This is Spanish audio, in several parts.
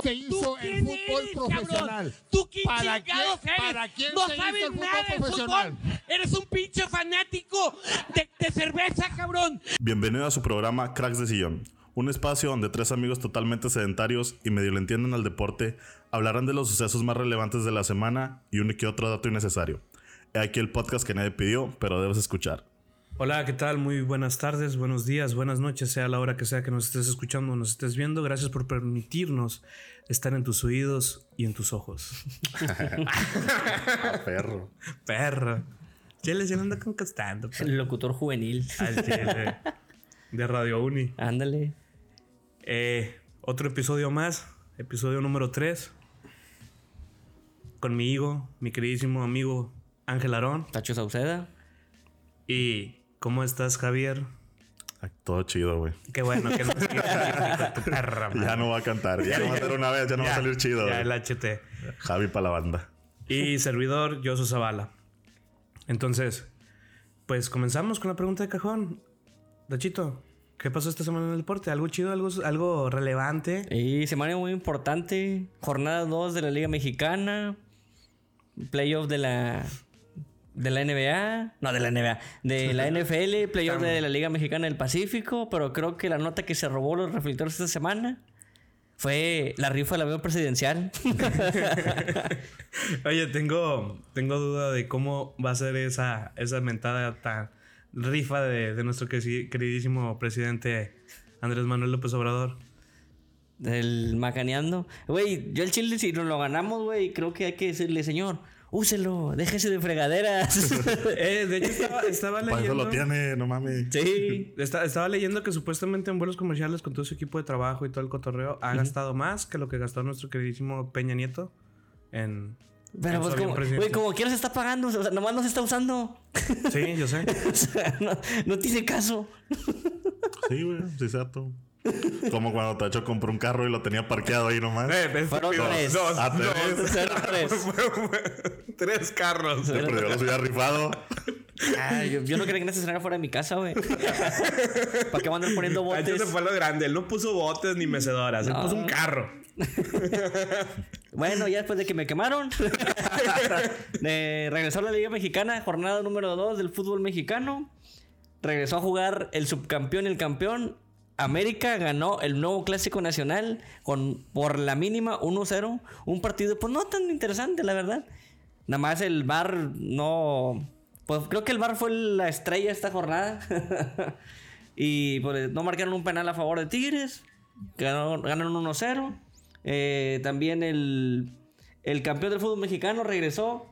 se hizo el fútbol eres, profesional? cabrón? ¿Tú quién ¿Para chingados quién- eres? para quién no se hizo sabes el fútbol nada de profesional? fútbol. Eres un pinche fanático de, de cerveza, cabrón. Bienvenido a su programa Cracks de Sillón, un espacio donde tres amigos totalmente sedentarios y medio le entienden al deporte hablarán de los sucesos más relevantes de la semana y un que otro dato innecesario. He aquí el podcast que nadie pidió, pero debes escuchar. Hola, ¿qué tal? Muy buenas tardes, buenos días, buenas noches, sea la hora que sea que nos estés escuchando o nos estés viendo. Gracias por permitirnos estar en tus oídos y en tus ojos. Perro. Perra. Chile, se anda conquistando. El locutor juvenil. Al chile. De Radio Uni. Ándale. Eh, otro episodio más, episodio número 3. Conmigo, mi queridísimo amigo Ángel Arón. Tacho Sauceda. ¿Y cómo estás, Javier? Ay, Todo chido, güey. Qué bueno que no tu perra, Ya no va a cantar, ya no va a ser una vez, ya no va a salir chido. Ya güey. el HT. Javi para la banda. Y servidor, Josu Zavala. Entonces, pues comenzamos con la pregunta de cajón. Dachito, ¿qué pasó esta semana en el deporte? ¿Algo chido, algo, algo relevante? Y semana muy importante. Jornada 2 de la Liga Mexicana. Playoff de la. De la NBA. No, de la NBA. De la NFL. Playoff de la Liga Mexicana del Pacífico. Pero creo que la nota que se robó los reflectores esta semana. Fue la rifa del avión presidencial. Oye, tengo, tengo duda de cómo va a ser esa, esa mentada tan rifa de, de nuestro queridísimo presidente Andrés Manuel López Obrador. Del macaneando. Güey, yo el chile, si nos lo ganamos, güey, creo que hay que decirle, señor, úselo, déjese de fregaderas. Eh, de hecho, estaba, estaba Para eso leyendo. lo tiene, no mames. sí. Esta- estaba leyendo que supuestamente en vuelos comerciales con todo su equipo de trabajo y todo el cotorreo ha gastado más que lo que gastó nuestro queridísimo Peña Nieto en. Pero pues como, güey, como quiera se está pagando, o sea, nomás no se está usando. Sí, yo sé. o sea, no, no tiene caso. Sí, güey, sí, exacto. Como cuando Tacho compró un carro y lo tenía parqueado ahí nomás. Eh, Fueron tres. Ah, tres. Cero, tres. Tres carros. Se perdió, los hubiera rifado. Ah, yo, yo no quería que se estrenara fuera de mi casa, güey. ¿Para qué van a andar poniendo Ahí se botes? fue lo grande. Él no puso botes ni mecedoras. Él puso un carro. Bueno, ya después de que me quemaron, eh, regresó a la Liga Mexicana, jornada número 2 del fútbol mexicano. Regresó a jugar el subcampeón y el campeón. América ganó el nuevo clásico nacional con por la mínima 1-0. Un partido, pues no tan interesante, la verdad. Nada más el Bar no. Pues creo que el Bar fue la estrella esta jornada. y pues, no marcaron un penal a favor de Tigres. Ganaron 1-0. Eh, también el, el campeón del fútbol mexicano regresó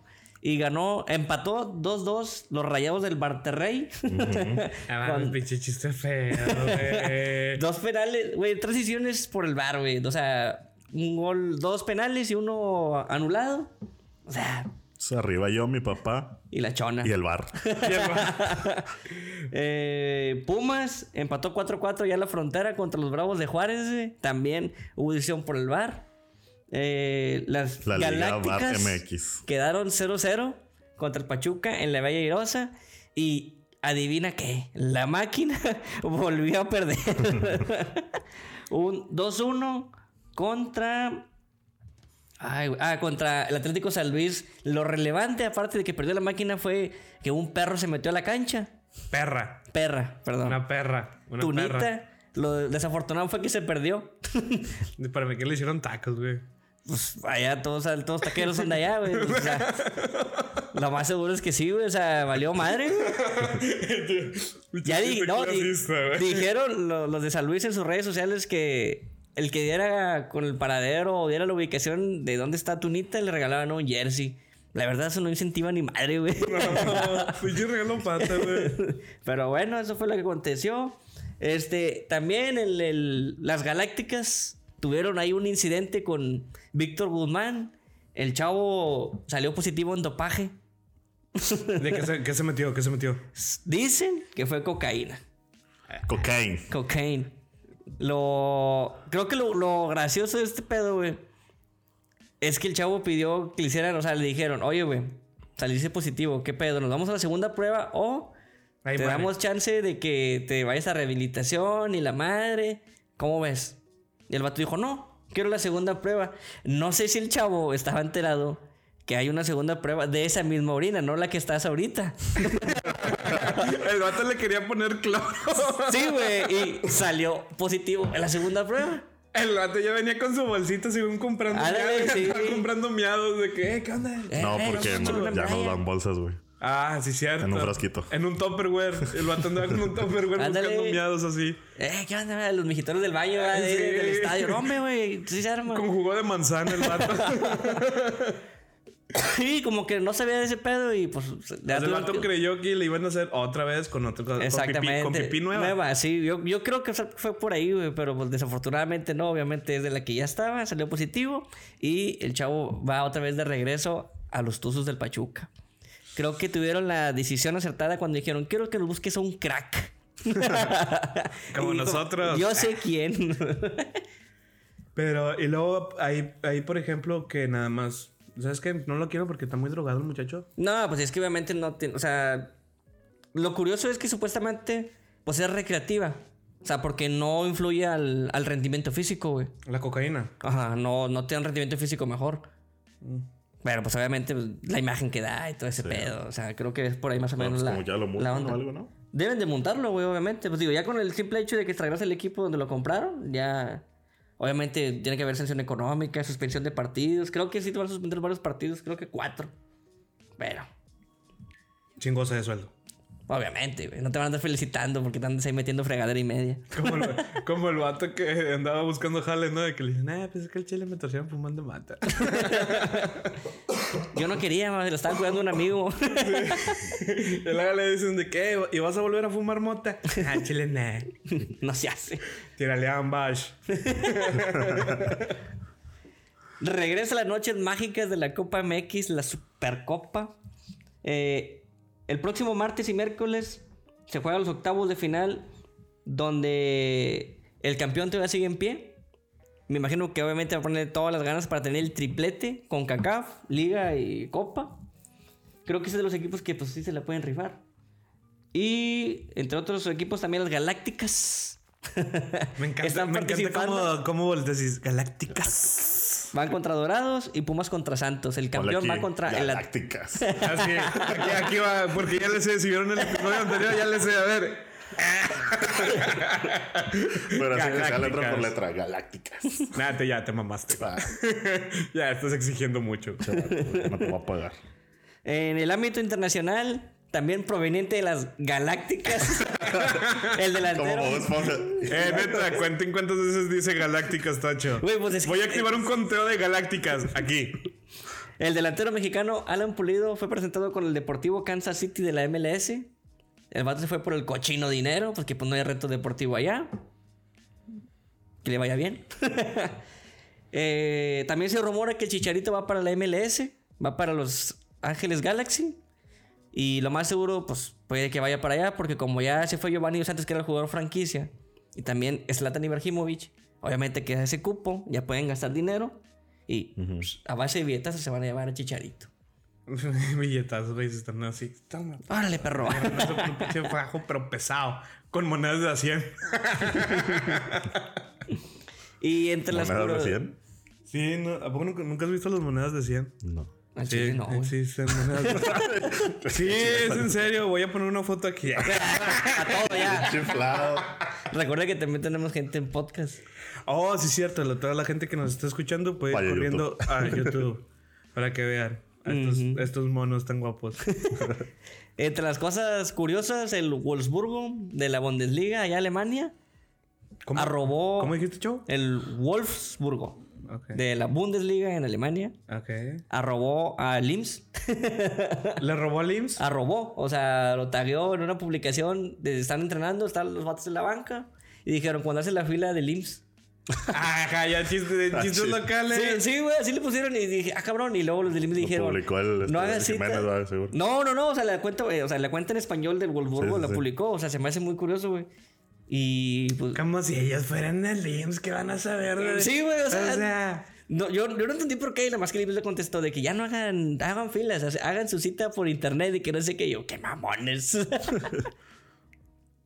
y ganó, empató 2-2 los rayados del Barterrey. Ah, Con pinche chiste feo, güey. dos penales, güey, tres decisiones por el bar, güey. O sea, un gol, dos penales y uno anulado. O sea, arriba yo, mi papá y la chona. y el bar. Eh, Pumas empató 4-4 ya en la frontera contra los Bravos de Juárez. También hubo decisión por el bar. Eh, las La Liga Galácticas Bar MX. quedaron 0-0 contra el Pachuca en la Bella Irosa. Y adivina qué, la máquina volvió a perder. Un 2-1 contra. Ay, ah, contra el Atlético San Luis. Lo relevante, aparte de que perdió la máquina, fue que un perro se metió a la cancha. Perra. Perra, perdón. Una perra. Una Tunita. perra. Lo desafortunado fue que se perdió. Para mí que le hicieron tacos, güey. Pues allá todos, todos taqueros son de allá, güey. O sea, lo más seguro es que sí, güey. O sea, valió madre, güey. Ya di- no, di- dijeron lo- los de San Luis en sus redes sociales que el que diera con el paradero o diera la ubicación de dónde está Tunita le regalaban un jersey. La verdad, eso no incentiva ni madre, güey. No, regalo pata, güey. Pero bueno, eso fue lo que aconteció. Este, también el, el- las Galácticas tuvieron ahí un incidente con Víctor Guzmán. El chavo salió positivo en dopaje. ¿De qué se, qué se metió? ¿Qué se metió? Dicen que fue cocaína. Cocaine. Cocaine. Lo. Creo que lo, lo gracioso de este pedo, güey. Es que el chavo pidió que le hicieran, o sea, le dijeron, oye, güey, saliste positivo, ¿qué pedo? ¿Nos vamos a la segunda prueba o Ahí te muere. damos chance de que te vayas a rehabilitación y la madre? ¿Cómo ves? Y el vato dijo, no, quiero la segunda prueba. No sé si el chavo estaba enterado que hay una segunda prueba de esa misma orina, no la que estás ahorita. El vato le quería poner cloro. Sí, güey, y salió positivo en la segunda prueba. El vato ya venía con su bolsita según comprando Ándale, miados. sí. Estaba comprando miados de que, "Eh, ¿qué onda? Eh, No, eh, porque no- ya medalla. dan bolsas, güey. Ah, sí, cierto. En un frasquito. En un Tupperware. El vato andaba con un Tupperware Ándale. buscando miados así. Eh, ¿qué onda? Los mejitones del baño. De- Sí. del estadio. No, güey, sí se arma. Con jugo de manzana el vato. Sí, como que no sabía de ese pedo y pues... ya el vato que- creyó que le iban a hacer otra vez con otro con Exactamente. pipí, con pipí nueva. sí. Yo, yo creo que fue por ahí, güey, pero pues desafortunadamente no. Obviamente es de la que ya estaba, salió positivo y el chavo va otra vez de regreso a los Tuzos del Pachuca. Creo que tuvieron la decisión acertada cuando dijeron, quiero que nos busques a un crack. Como Y nosotros. Yo sé quién. Pero, y luego ahí, ahí, por ejemplo, que nada más. ¿Sabes qué? No lo quiero porque está muy drogado el muchacho. no, pues es que obviamente no tiene... O sea, lo curioso es que supuestamente pues es recreativa. O sea, porque no influye al, al rendimiento físico, güey. La cocaína. Ajá, no, no tiene un rendimiento físico mejor. Pero pues obviamente pues, la imagen que da y todo ese pedo. O sea, creo que es por ahí más o No, menos pues la, como ya lo la o algo, ¿no? Deben de montarlo, güey, obviamente. Pues digo, ya con el simple hecho de que traigas el equipo donde lo compraron, ya... Obviamente tiene que haber sanción económica, suspensión de partidos. Creo que sí te van a suspender varios partidos, creo que cuatro. Pero, Chingosa de sueldo. Obviamente, güey, no te van a andar felicitando porque te andas ahí metiendo fregadera y media. Como el, como el vato que andaba buscando jales, ¿no? De que le dicen, eh, pues es que el chile me torcieron fumando mata. Yo no quería, madre, lo estaba cuidando un amigo. y luego le dicen de qué, ¿y vas a volver a fumar mota? Ah, chile, nah. no se hace. Tírale a Ambash. Regresa las noches mágicas de la Copa MX, la Supercopa. Eh, el próximo martes y miércoles se juegan los octavos de final, donde el campeón todavía sigue en pie. Me imagino que obviamente va a poner todas las ganas para tener el triplete con CACAF, Liga y Copa. Creo que es de los equipos que pues sí se la pueden rifar. Y entre otros equipos también las Galácticas. Me encanta, me encanta cómo, cómo galácticas. Van contra Dorados y Pumas contra Santos. El campeón va contra el Galácticas. Así, aquí, aquí va, porque ya le sé, si vieron el episodio anterior, ya le sé, a ver. Pero así que sea letra por letra. Galácticas. Nada, ya te mamaste. Ah, ya estás exigiendo mucho. chaval, no te voy a pagar. En el ámbito internacional, también proveniente de las Galácticas, el Como delantero. Esponja. Eh, neta, cuenten cuántas veces dice galácticas, Tacho. Pues es que- Voy a activar un conteo de galácticas aquí. El delantero mexicano Alan Pulido fue presentado con el Deportivo Kansas City de la MLS. El vato se fue por el cochino dinero, porque pues no hay reto deportivo allá. Que le vaya bien. Eh, también se rumora que el Chicharito va para la MLS, va para los Ángeles Galaxy. Y lo más seguro, pues puede que vaya para allá, porque como ya se fue Giovanni Dos Santos, que era el jugador franquicia, y también Zlatan Ibrahimovic, obviamente que ese cupo, ya pueden gastar dinero. Y pues, a base de billetas se van a llevar a Chicharito. Billetazos, güey, están así. Toma. Órale, perro. Un pinche fajo, pero pesado. Con monedas de a 100. y entre las ¿Monedas de curo- 100? Sí, no, ¿a poco nunca, nunca has visto las monedas de 100? No. Al chile no, güey. existen monedas de Sí, es en serio. Voy a poner una foto aquí. A todo ya. Chiflado. Recuerda que también tenemos gente en podcast. Oh, sí, es cierto. la- Toda la gente que nos está escuchando puede ir Vaya corriendo a YouTube para que vean a estos, estos monos tan guapos. Entre las cosas curiosas, el Wolfsburgo de la Bundesliga, allá Alemania, ¿Cómo, arrobó ¿Cómo dijiste, Chavo? el Wolfsburgo De la Bundesliga en Alemania, Ok. arrobó a Lims, ¿Le robó al IMSS? arrobó, o sea, lo tagueó en una publicación de están entrenando, están los vatos en la banca y dijeron cuando hace la fila del IMSS. Ajá, ya chistes, Ah, chistes sí. locales. Sí, sí, güey, así le pusieron y dije, ah, cabrón. Y luego los del IMSS dijeron, publicó el, este, no hagas el cita. No, no, no, o sea, la cuenta, güey, o sea, la cuenta en español del Wolfsburgo Sí, sí, la sí. publicó, o sea, se me hace muy curioso, güey. Y pues. Como si ellos fueran el IMSS, ¿qué van a saber? de- Sí, güey, o sea. O sea, no, yo, yo no entendí por qué, y nada más que el IMSS le contestó de que ya no hagan, hagan filas, hagan su cita por internet y que no sé qué. Yo, qué mamones.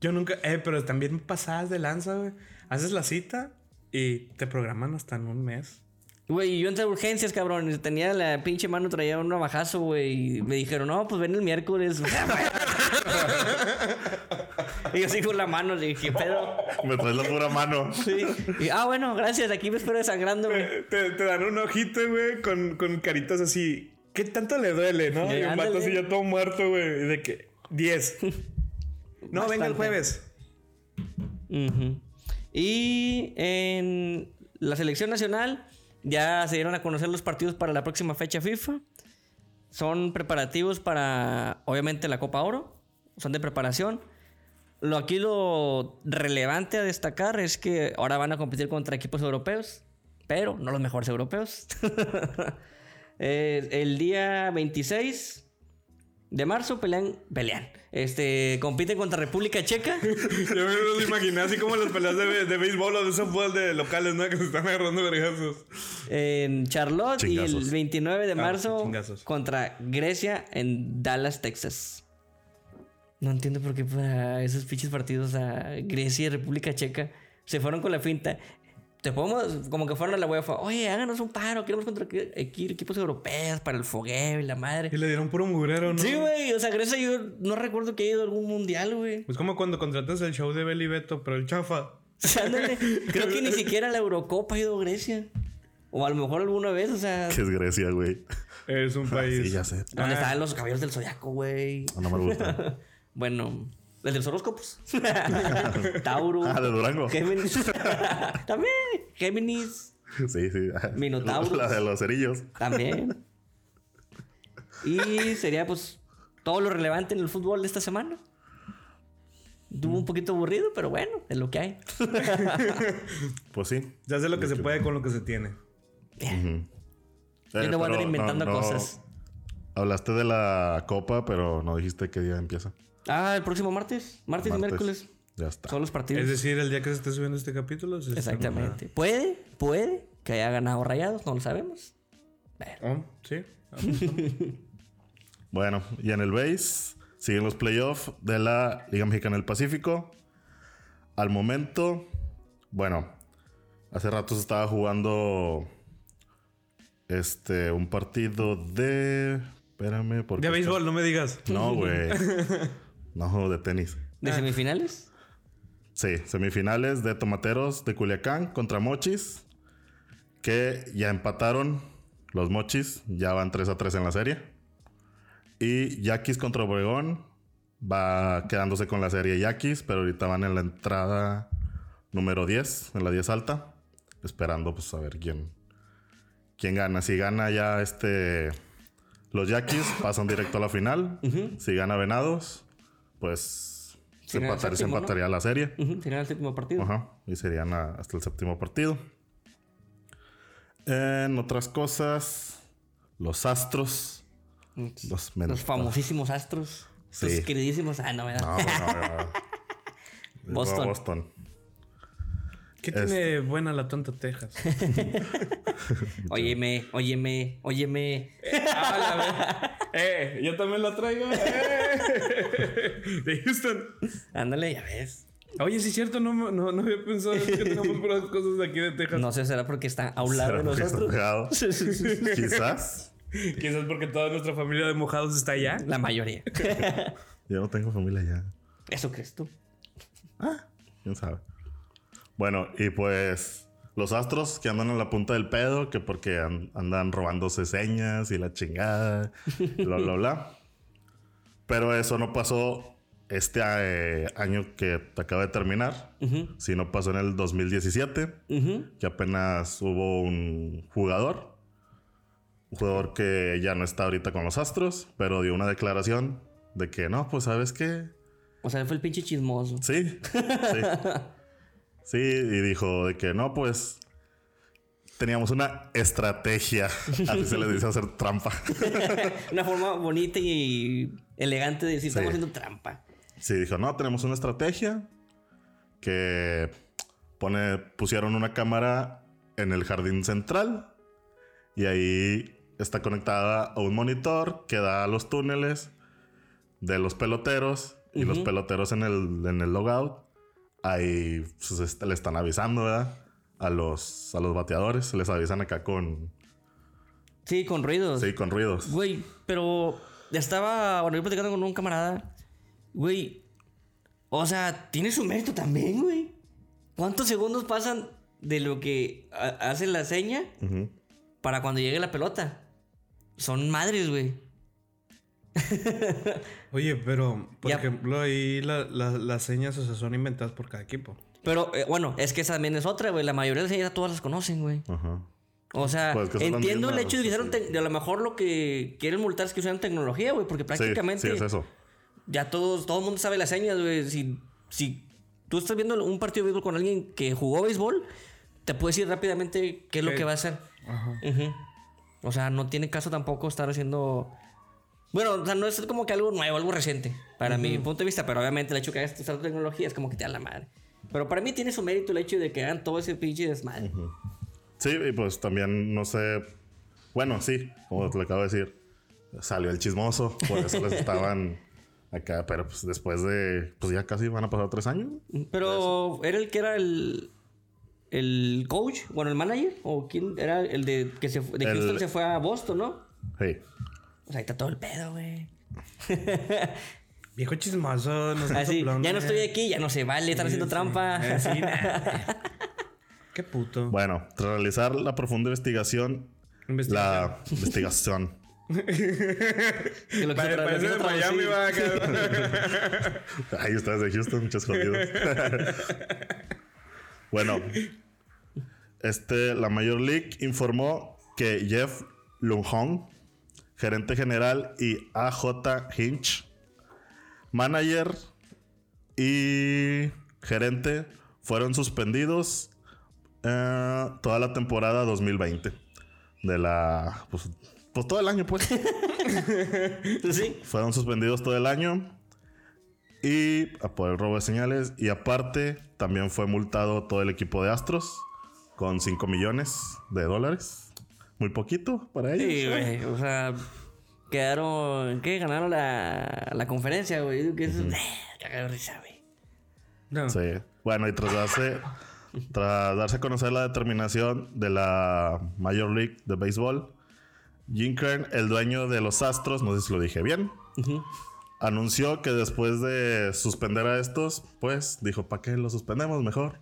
yo nunca. Eh, pero también pasadas de lanza, güey. Haces la cita y te programan hasta en un mes. Güey, yo entré a urgencias, cabrón. Tenía la pinche mano, traía un navajazo, güey. Y me dijeron, no, pues ven el miércoles. y yo así con la mano, le dije, ¿qué pedo? Me traes la pura mano. Sí. Y, ah, bueno, gracias. Aquí me espero desangrando, güey. Te, te dan un ojito, güey, con, con caritas así. ¿Qué tanto le duele, no? Y un vato así ya todo muerto, güey. De que 10. No, venga el jueves. Y en la selección nacional ya se dieron a conocer los partidos para la próxima fecha FIFA. Son preparativos para, obviamente, la Copa Oro. Son de preparación. Lo aquí lo relevante a destacar es que ahora van a competir contra equipos europeos, pero no los mejores europeos. Eh, el día 26 de marzo pelean, pelean. Este, compiten contra República Checa. Yo me los imaginé así como las peleas de, de béisbol o de softball de locales, ¿no? Que se están agarrando vergazos. en Charlotte y el Chingazos. 29 de marzo Ah, chingazos. contra Grecia en Dallas, Texas. No entiendo por qué para esos pinches partidos a Grecia y República Checa se fueron con la finta. Te podemos, como que fueron a la UEFA, oye, háganos un paro, queremos contra equi- equi- equipos europeos para el fogueo y la madre. Y le dieron puro mugrero, ¿no? Sí, güey, o sea, Grecia yo no recuerdo que haya ido a algún mundial, güey. Pues como cuando contratas el show de Beli Beto, pero el chafa. Ándale, creo que ni siquiera a la Eurocopa ha ido Grecia. O a lo mejor alguna vez, o sea, Que es Grecia, güey. Es un país. Sí, ya sé. ¿dónde estaban los caballeros del zodiaco, güey? No me gusta. Bueno, el de los horóscopos. Tauro. Ah, de Durango. Géminis. También. Géminis. Sí, sí. Minotauros. La de los cerillos. También. Y sería pues todo lo relevante en el fútbol de esta semana. Estuvo un poquito aburrido, pero bueno, es lo que hay. Pues sí. Ya sé lo que se puede con lo que se tiene. Eh, Yo no voy a andar inventando no- no- cosas. Hablaste de la copa, pero no dijiste qué día empieza. Ah, el próximo martes. Martes, y miércoles. Ya está. Son los partidos. Es decir, el día que se esté subiendo este capítulo. se está- Exactamente. Puede, puede que haya ganado rayados, no lo sabemos. Oh, sí. Bueno, y en el base siguen los playoffs de la Liga Mexicana del Pacífico. Al momento, bueno, hace rato se estaba jugando este un partido de espérame porque De béisbol, no me digas. No, güey. No, de tenis. ¿De semifinales? Sí, semifinales de Tomateros de Culiacán contra Mochis. Que ya empataron los Mochis. Ya van 3 a 3 en la serie. Y Yaquis contra Obregón. Va quedándose con la serie Yaquis. Pero ahorita van en la entrada número 10. En la 10 alta. Esperando pues a ver quién, quién gana. Si gana ya este... Los Yaquis pasan directo a la final. Si gana Venados, pues se, empataría la serie. Sería el séptimo partido. Ajá. Y serían a- hasta el séptimo partido. En otras cosas, los astros. Los, Los famosísimos astros. Sí. Sus queridísimos. Ah, no, ¿verdad? No, no, no, no. Boston. Boston. ¿Qué tiene buena la tonta Texas? Óyeme, óyeme, óyeme. Ah, la ver- eh, yo también la traigo. eh. De Houston. Ándale, ya ves. Oye, sí es cierto, no, no, no había pensado que tenemos puras cosas de aquí de Texas. No sé, será porque está a un lado de ¿Será porque está nosotros. pegado? Quizás. Quizás porque toda nuestra familia de mojados está allá. La mayoría. Yo no tengo familia ya. Eso crees tú. ¿Quién sabe? Bueno, y pues los astros que andan en la punta del pedo, que porque an- andan robándose señas y la chingada, bla, bla, bla. Pero eso no pasó este eh, año que acaba de terminar, sino pasó en el 2017, Ujú. que apenas hubo un jugador, un jugador que ya no está ahorita con los astros, pero dio una declaración de que no, pues sabes qué, O sea, fue el pinche chismoso. Sí, sí. Sí, y dijo de que no, pues teníamos una estrategia. Así se le dice hacer trampa. Una forma bonita y elegante de decir, estamos haciendo trampa. Sí, dijo, no, tenemos una estrategia que pone, pusieron una cámara en el jardín central y ahí está conectada a un monitor que da a los túneles de los peloteros y los peloteros en el, en el logout. Ahí pues, le están avisando, ¿verdad? A los, a los bateadores. Les avisan acá con, Sí, con ruidos. sí, con ruidos. Güey, pero estaba, bueno, yo platicando con un camarada. Güey, o sea, tiene su mérito también, güey. ¿Cuántos segundos pasan de lo que ha- hace la seña para cuando llegue la pelota? Son madres, güey. Oye, pero, por Ya. ejemplo, ahí la- la- las señas, o sea, son inventadas por cada equipo. Pero, eh, bueno, es que esa también es otra, güey. La mayoría de las señas todas las conocen, güey. Ajá. O sea, Pues que entiendo el hecho de que usaron sí. a lo mejor lo que quieren multar es que usaron tecnología, güey, porque prácticamente Sí, sí, es eso. ya todos, todo el mundo sabe las señas, güey. Si, si tú estás viendo un partido de béisbol con alguien que jugó béisbol, te puedes decir rápidamente qué es lo que va a hacer. Ajá. Ujú. O sea, no tiene caso tampoco estar haciendo. Bueno, o sea, no es como que algo nuevo, algo reciente, para mi punto de vista, pero obviamente el hecho de que hagas usar tecnología es como que te da la madre. Pero para mí tiene su mérito el hecho de que hagan todo ese pinche desmadre. Sí, y pues también, no sé. Bueno, sí, como te lo acabo de decir. Salió el chismoso. Por eso les estaban acá. Pero pues después de. Pues ya casi van a pasar tres años. Pero era el que era el. El coach, bueno, el manager, o quién era el de que se fue, de El- Houston se fue a Boston, ¿no? Sí. O sea, ahí está todo el pedo, güey. Viejo chismoso, no sé. Así, ya no estoy aquí, ya no se vale, están haciendo trampa. Eh, sí. Qué puto. Bueno, tras realizar la profunda investigación. La investigación. Que lo que Pare- parece de Miami, va, Ahí ustedes de Houston, muchos jodidos. bueno, este, la Major League informó que Jeff Lunhong, gerente general, y AJ Hinch, manager y gerente, fueron suspendidos eh, toda la temporada 2020 de la, pues, pues todo el año, pues. Sí. Fueron suspendidos todo el año. Y a por el robo de señales. Y aparte, también fue multado todo el equipo de Astros con 5 millones de dólares. Muy poquito para ellos. Sí, güey. O sea, quedaron. ¿Qué? Ganaron la, la conferencia, güey. Digo que eso. eh, Cagado de risa, güey. No. Sí. Bueno, y tras darse, tras darse a conocer la determinación de la Major League de Béisbol, Jim Kern, el dueño de los Astros, no sé si lo dije bien, anunció que después de suspender a estos, pues dijo, ¿para qué los suspendemos mejor?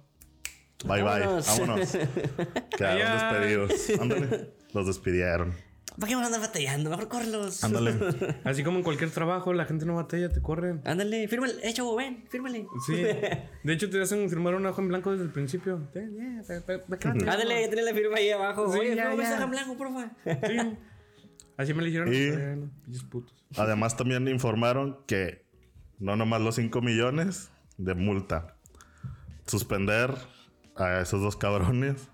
Bye Vámonos. bye, vámonos. Quedaron despedidos. Ándale. Los despidieron. ¿Para qué vamos a andar batallando? Mejor córrelos. Ándale. Así como en cualquier trabajo, la gente no batalla, te corren. Ándale, fírmale. Eh, chavo, ven, fírmale. Sí. De hecho, te hacen firmar un ojo en blanco desde el principio. Sí, yeah, pa- pa- pa- pa- Ándale, ya tenés la firma ahí abajo. Sí, Oye, ya, ¿cómo ves ya. a blanco, porfa? Sí. Así me lo hicieron. Y- putos. Además, también informaron que no nomás los 5 millones de multa. Suspender a esos dos cabrones.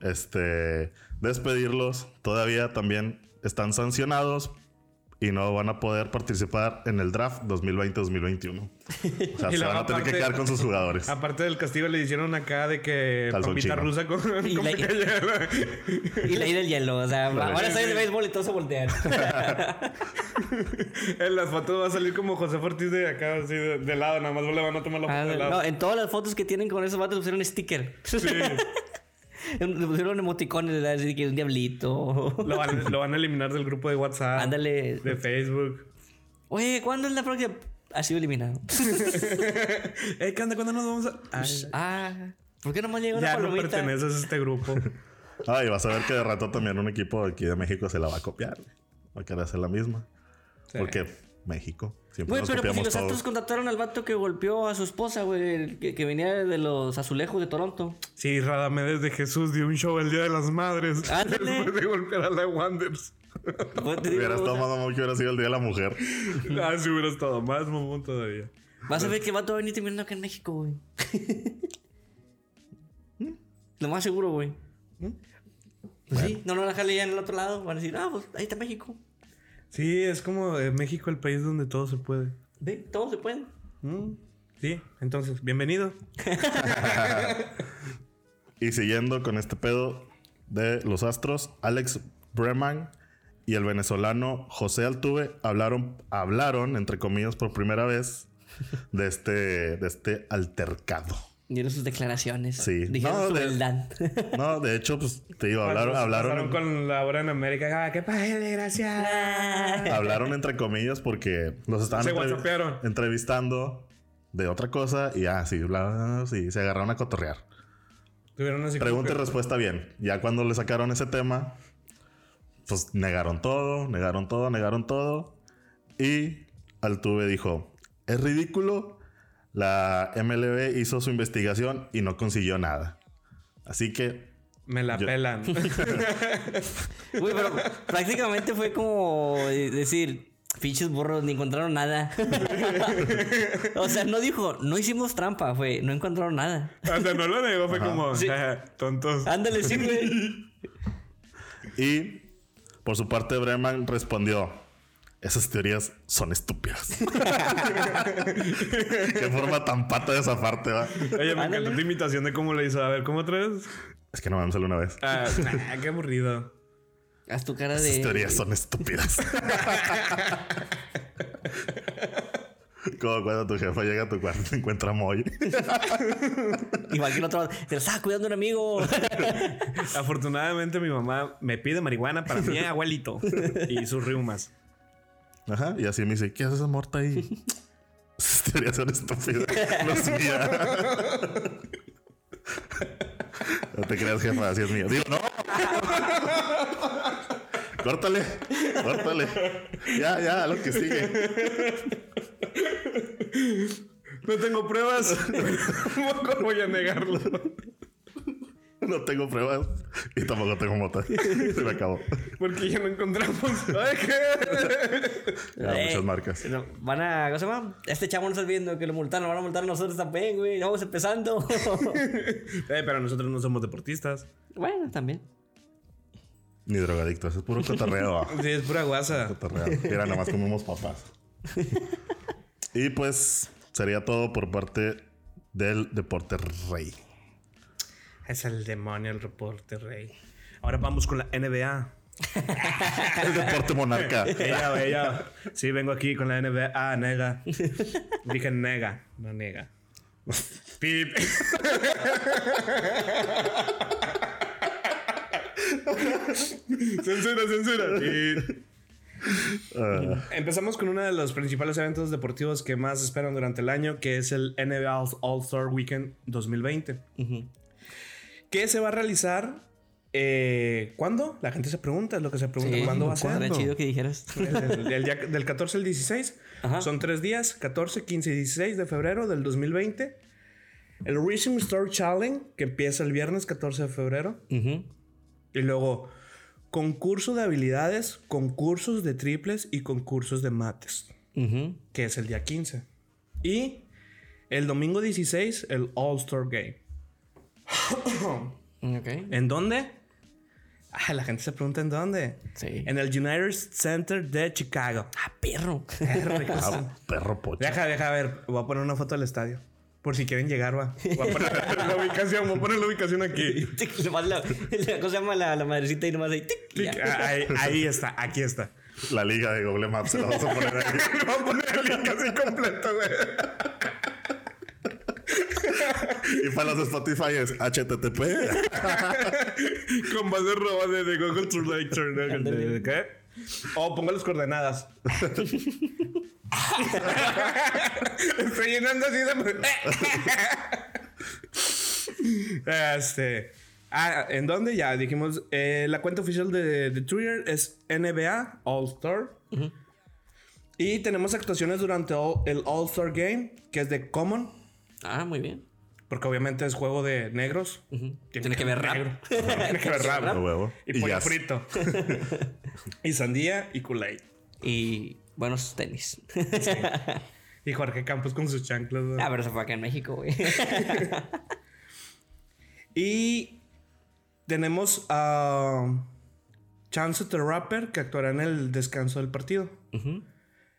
Este. Despedirlos. Todavía también están sancionados. Y no van a poder participar en el draft 2020-2021. O sea, Y se van a tener que aparte- quedar con sus jugadores. Aparte del castigo, le hicieron acá de que chino. rusa con, Y con la-. Y ida del hielo. O sea, ahora estoy de béisbol y todos se voltean. En las fotos va a salir como José Ortiz de acá, así de, de lado. Nada más le van a tomar la foto de Ándale. lado. No, en todas las fotos que tienen con esos vatos pusieron sticker. Le pusieron emoticones, ¿verdad? así que un diablito. Lo van, lo van a eliminar del grupo de WhatsApp. Ándale. De Facebook. Oye, ¿cuándo es la próxima? Ha sido eliminado. Eh, ¿qué onda? ¿Cuándo nos vamos a...? Ay, ah, ¿por qué no me llega una ya no perteneces a este grupo. Ay, vas a ver que de rato también un equipo aquí de México se la va a copiar. Va a querer hacer la misma. Porque México. Siempre Güey, pero pues si los todo. Astros contrataron al vato que golpeó a su esposa, güey, el que, que venía de los azulejos de Toronto. Sí, Radamedes de Jesús dio un show el Día de las Madres. Ándale. Después de golpear a la Wanderers. Pues, te digo, Hubiera o estado más mamón que hubiera sido el Día de la Mujer. Ah, sí hubiera estado más mamón todavía. Vas a ver que vato va a venir terminando acá en México, güey. Lo más seguro, güey. Pues sí, no lo van a dejarle ya en el otro lado. Van a decir, ah, pues ahí está México. Sí, es como eh, México el país donde todo se puede. Ve, todo se puede. Mm, Sí, entonces, bienvenido. Y siguiendo con este pedo de los Astros, Alex Breman y el venezolano José Altuve hablaron, hablaron, entre comillas, por primera vez de este, de este altercado. Dieron sus declaraciones. Sí. Dijeron No, su de- verdad. No, de hecho, pues te digo, hablaron, hablaron, pasaron con la hora en América. Ah, qué padre, desgraciada. hablaron entre comillas porque los estaban entrev- entrevistando de otra cosa y ya, sí, bla, sí, se agarraron a cotorrear. Tuvieron así Pregunta y respuesta bien. Ya cuando le sacaron ese tema, pues negaron todo, negaron todo, negaron todo. Y Altuve dijo, es ridículo. La MLB hizo su investigación y no consiguió nada. Así que Me la Yo- pelan. Güey, pero prácticamente fue como decir, pinches burros, ni encontraron nada. o sea, no dijo, no hicimos trampa, fue, no encontraron nada. o sea, no lo negó, fue Ajá. como, Sí. "Ja, tontos. Ándale, sí, güey. Y por su parte, Breman respondió: Esas teorías son estúpidas. Qué forma tan pata de esa parte, va. Oye, me encantó tu imitación de cómo le hizo. A ver, ¿cómo otra vez? Es que no me solo una vez. Ah, nah, qué aburrido. Haz tu cara Esas de. teorías son estúpidas. Como cuando tu jefa llega a tu cuarto y encuentra Moy. Igual que el otro, te lo estaba cuidando un amigo. Afortunadamente, mi mamá me pide marihuana para mi abuelito y sus riumas. Ajá. Y así me dice: ¿Qué haces, morta ahí? Teorías son estúpidas. Mía. No te creas, jefa, así es mío. Digo, no. Córtale, córtale. Ya, ya, lo que sigue. No tengo pruebas. ¿Cómo voy a negarlo? No tengo pruebas y tampoco tengo mota. Se me acabó. Porque ya no encontramos. Ay, ¿qué? Ya, Eh, muchas marcas. no, Van a, ¿cómo se llama? Este chavo no está viendo que lo multaron, lo van a multar a nosotros también, güey. Vamos empezando. Eh, pero nosotros no somos deportistas. bueno, también. Ni drogadictos, es puro cotorreo. Sí, es pura guasa. cotorreo. Mira, nomás comemos papas. Y pues sería todo por parte del deporte rey. Es el demonio, el reporte, rey. Ahora vamos con la NBA. El deporte monarca. Ella, ella. Sí, vengo aquí con la NBA. Ah, nega. Dije nega, no nega. Pip. censura, censura. Pip. Ah, Empezamos con uno de los principales eventos deportivos que más esperan durante el año, que es el NBA All-Star Weekend 2020. Que se va a realizar. Eh, ¿Cuándo? La gente se pregunta, es lo que se pregunta. Sí, ¿Cuándo va a ser? chido que dijeras. El- el día- del 14 al 16. Ajá. Son tres días, 14, 15 y 16 de febrero del 2020. El Rising Star Challenge, que empieza el viernes 14 de febrero. Ujú. Y luego, concurso de habilidades, concursos de triples y concursos de mates, Ujú. que es el día 15. Y el domingo 16, el All-Star Game. Ok. ¿En dónde? Ah, la gente se pregunta en dónde. Sí. En el United Center de Chicago. Ah, perro. ah, perro pocho. Deja, deja, a ver, voy a poner una foto del estadio. Por si quieren llegar, va. Voy a poner la ubicación, voy a poner la ubicación aquí. Tic, nomás la, la- ¿Cómo se llama la, la madrecita y nomás ahí? tic, ya. Ah, Ahí, ahí está, aquí está. La liga de Google Maps se la vamos a poner ahí. Voy a poner el link así completo, güey. Y para los Spotify es HTTP. Con base roba de, de Google Translate. ¿no? ¿De, de qué? O pongo las coordenadas. Estoy llenando así de. este. Ah, ¿en dónde? Ya dijimos. eh, la cuenta oficial de, de Twitter es NBA All Star. Y tenemos actuaciones durante all- el All Star Game, que es de Common. Ah, muy bien. Porque obviamente es juego de negros. Tiene que ver rap. negro. Tiene que ver rap. Huevo. Y Y pollo jazz. frito. y sandía y Kool-Aid. Y buenos tenis. Y Jorge Campos con sus chanclas. ah, pero se fue acá en México, güey. Y tenemos a Chance the Rapper que actuará en el descanso del partido.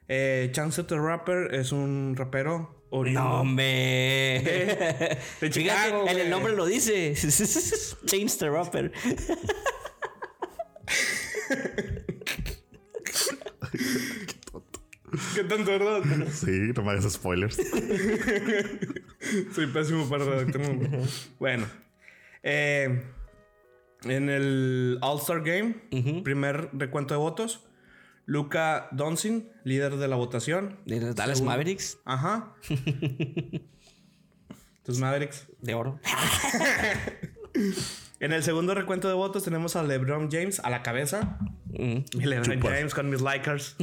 Eh, Chance the Rapper es un rapero oriundo. no, hombre. de Fíjate, Chicago, en el nombre lo dice. Change the rapper. ¿Qué tanto, verdad? Sí, no me hagas spoilers. Soy pésimo para redactar bueno. eh, en el All-Star Game, primer recuento de votos. Luca Doncic, líder de la votación. De los Dallas. Mavericks Ajá. Tus Mavericks. de oro. En el segundo recuento de votos tenemos a LeBron James a la cabeza. Mm. Y LeBron Chupas. James con mis Lakers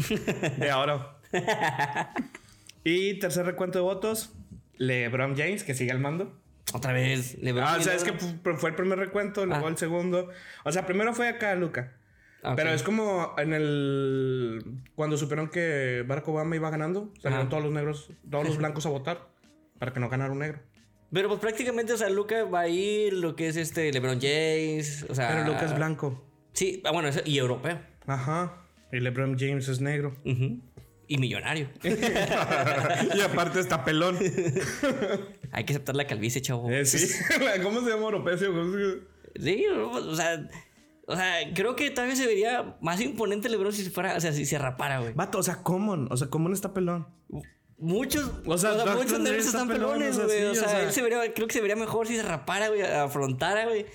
de oro. y tercer recuento de votos, LeBron James, que sigue al mando. Otra vez. LeBron Ah, o sea, es que fue el primer recuento, luego Ah. el segundo. O sea, primero fue acá Luca. Ah. Pero es como en el. Cuando supieron que Barack Obama iba ganando, salieron todos los negros, todos los blancos a votar para que no ganara un negro. Pero pues prácticamente, o sea, Luca va a ir lo que es este LeBron James. O sea. Pero Luca es blanco. Sí, ah, bueno, y europeo. Ajá. Y LeBron James es negro. Ujú. Y millonario. y aparte está pelón. Hay que aceptar la calvicie, chavo. Eh, sí. ¿Cómo se llama se- Sí, o sea. O sea, creo que tal vez se vería más imponente LeBron si se fuera, o sea, si se rapara, güey. Vato, o sea, Common. O sea, Common está pelón. Muchos, O sea, muchos negros está están pelón, pelones, o sea, güey. sí, o sea. él se vería, creo que se vería mejor si se rapara, güey, afrontara, güey.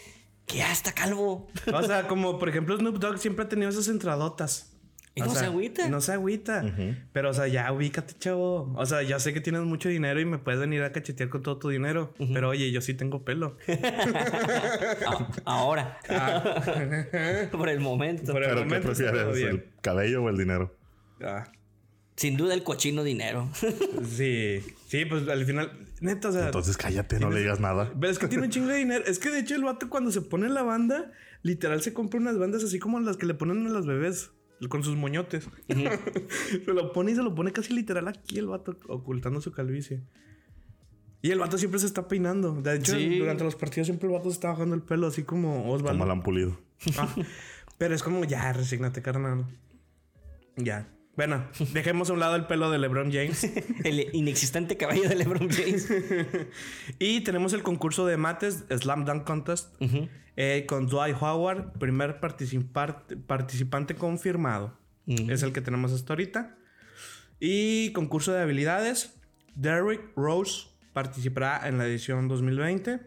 Que ya está calvo. O sea, como por ejemplo Snoop Dogg siempre ha tenido esas entradotas. Y no sea, se agüita. No se agüita. Pero, o sea, ya ubícate, chavo. O sea, ya sé que tienes mucho dinero y me puedes venir a cachetear con todo tu dinero. Pero, oye, yo sí tengo pelo. Ahora. Por el momento. Por el ¿Pero momento prefieres? ¿El cabello o el dinero? Ah, Sin duda el cochino dinero. sí. Sí, pues al final, neta, o sea. Entonces cállate, no le digas nada. Pero es que tiene un chingo de dinero. Es que de hecho el vato cuando se pone la banda, literal se compra unas bandas así como las que le ponen a los bebés. Con sus moñotes. se lo pone y se lo pone casi literal aquí el vato, ocultando su calvicie. Y el vato siempre se está peinando. De hecho, Sí. durante los partidos siempre el vato se está bajando el pelo, así como Osvaldo. Como han pulido. Ah, pero es como, ya, resígnate, carnal. Ya. Bueno, dejemos a un lado el pelo de LeBron James. El inexistente caballo de LeBron James. y tenemos el concurso de mates, Slam Dunk Contest, eh, con Dwight Howard, primer participante confirmado. Es el que tenemos hasta ahorita. Y concurso de habilidades, Derrick Rose participará en la edición 2020.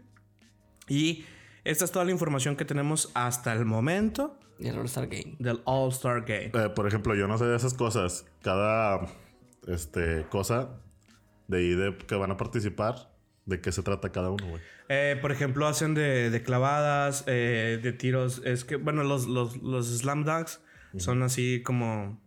Y esta es toda la información que tenemos hasta el momento Y el All-Star Game. del All-Star Game. Eh, por ejemplo, yo no sé de esas cosas. Cada este, cosa de ahí de que van a participar, ¿de qué se trata cada uno, güey? Eh, por ejemplo, hacen de, de clavadas, eh, de tiros. Es que, bueno, los, los, los slam dunks son así como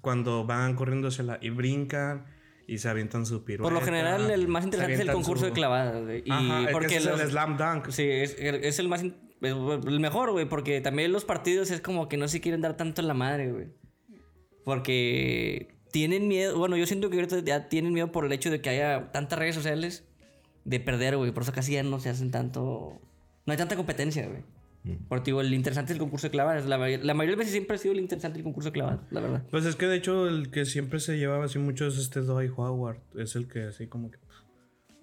cuando van corriendo hacia la... y brincan y se avientan su pirueta. Por lo general, el más interesante es el concurso su- de clavadas. Y Ajá, es porque que es los- el slam dunk. Sí, es, es el más. El mejor, güey, porque también los partidos es como que no se quieren dar tanto en la madre, güey. Porque tienen miedo. Bueno, yo siento que ahorita ya tienen miedo por el hecho de que haya tantas redes sociales de perder, güey. Por eso casi ya no se hacen tanto. No hay tanta competencia, güey. Porque digo, el interesante es el concurso de clavadas. La, la mayoría de veces siempre ha sido el interesante el concurso de clavadas, la verdad. Pues es que de hecho el que siempre se llevaba así mucho es este Dwight Howard. Es el que así como que...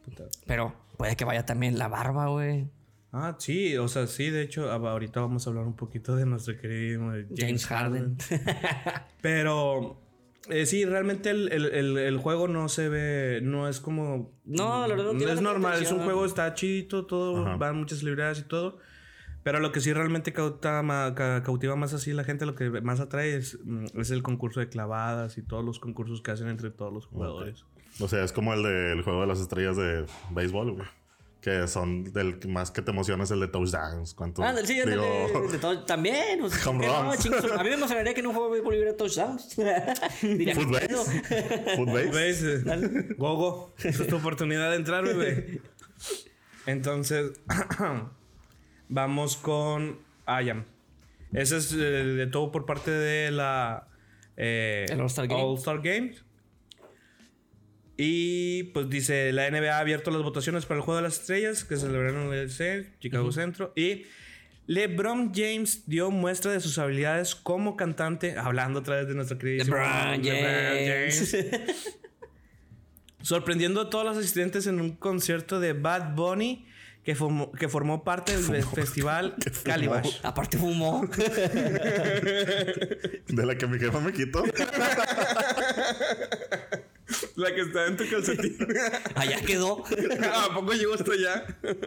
puta. Pero puede que vaya también la barba, güey. Ah, sí, o sea, sí, de hecho, ah, ahorita vamos a hablar un poquito de nuestro querido James, James Harden. Pero eh, sí, realmente el, el- el- el juego no se ve, no es como... No, la verdad no es normal, es un juego, está chidito, todo, Ajá. van muchas celebridades y todo. Pero lo que sí realmente cauta ma- ca- cautiva más así la gente, lo que más atrae es, mm, es el concurso de clavadas y todos los concursos que hacen entre todos los jugadores. O sea, es como el del juego de las estrellas de béisbol, güey. Que son del que más que te emociona es el de touchdowns. ¿Cuánto? Ándale, sí. Digo, De todo- también. o sea, Home no, runs. a mí me emocionaría que en un juego de béisbol hubiera touchdowns. Diría, Foot "¿Qué base. pedo?". Foot base. ¿Ves? Eh, Gogo, esa es tu oportunidad de entrar, bebé. Entonces, vamos con Ayam. Ese es eh, de todo por parte de la eh, El All-Star Game. All-Star Games. Y pues dice, la NBA ha abierto las votaciones para el Juego de las Estrellas que celebraron en el C, Chicago Centro. Y LeBron James dio muestra de sus habilidades como cantante, hablando otra vez de nuestro querido LeBron James. sorprendiendo a todos los asistentes en un concierto de Bad Bunny que formó, que formó parte del fe- festival Calibash. Aparte fumó. De la que mi jefa me quitó. La que está en tu calcetín. Allá quedó. ¿A poco llegó hasta allá?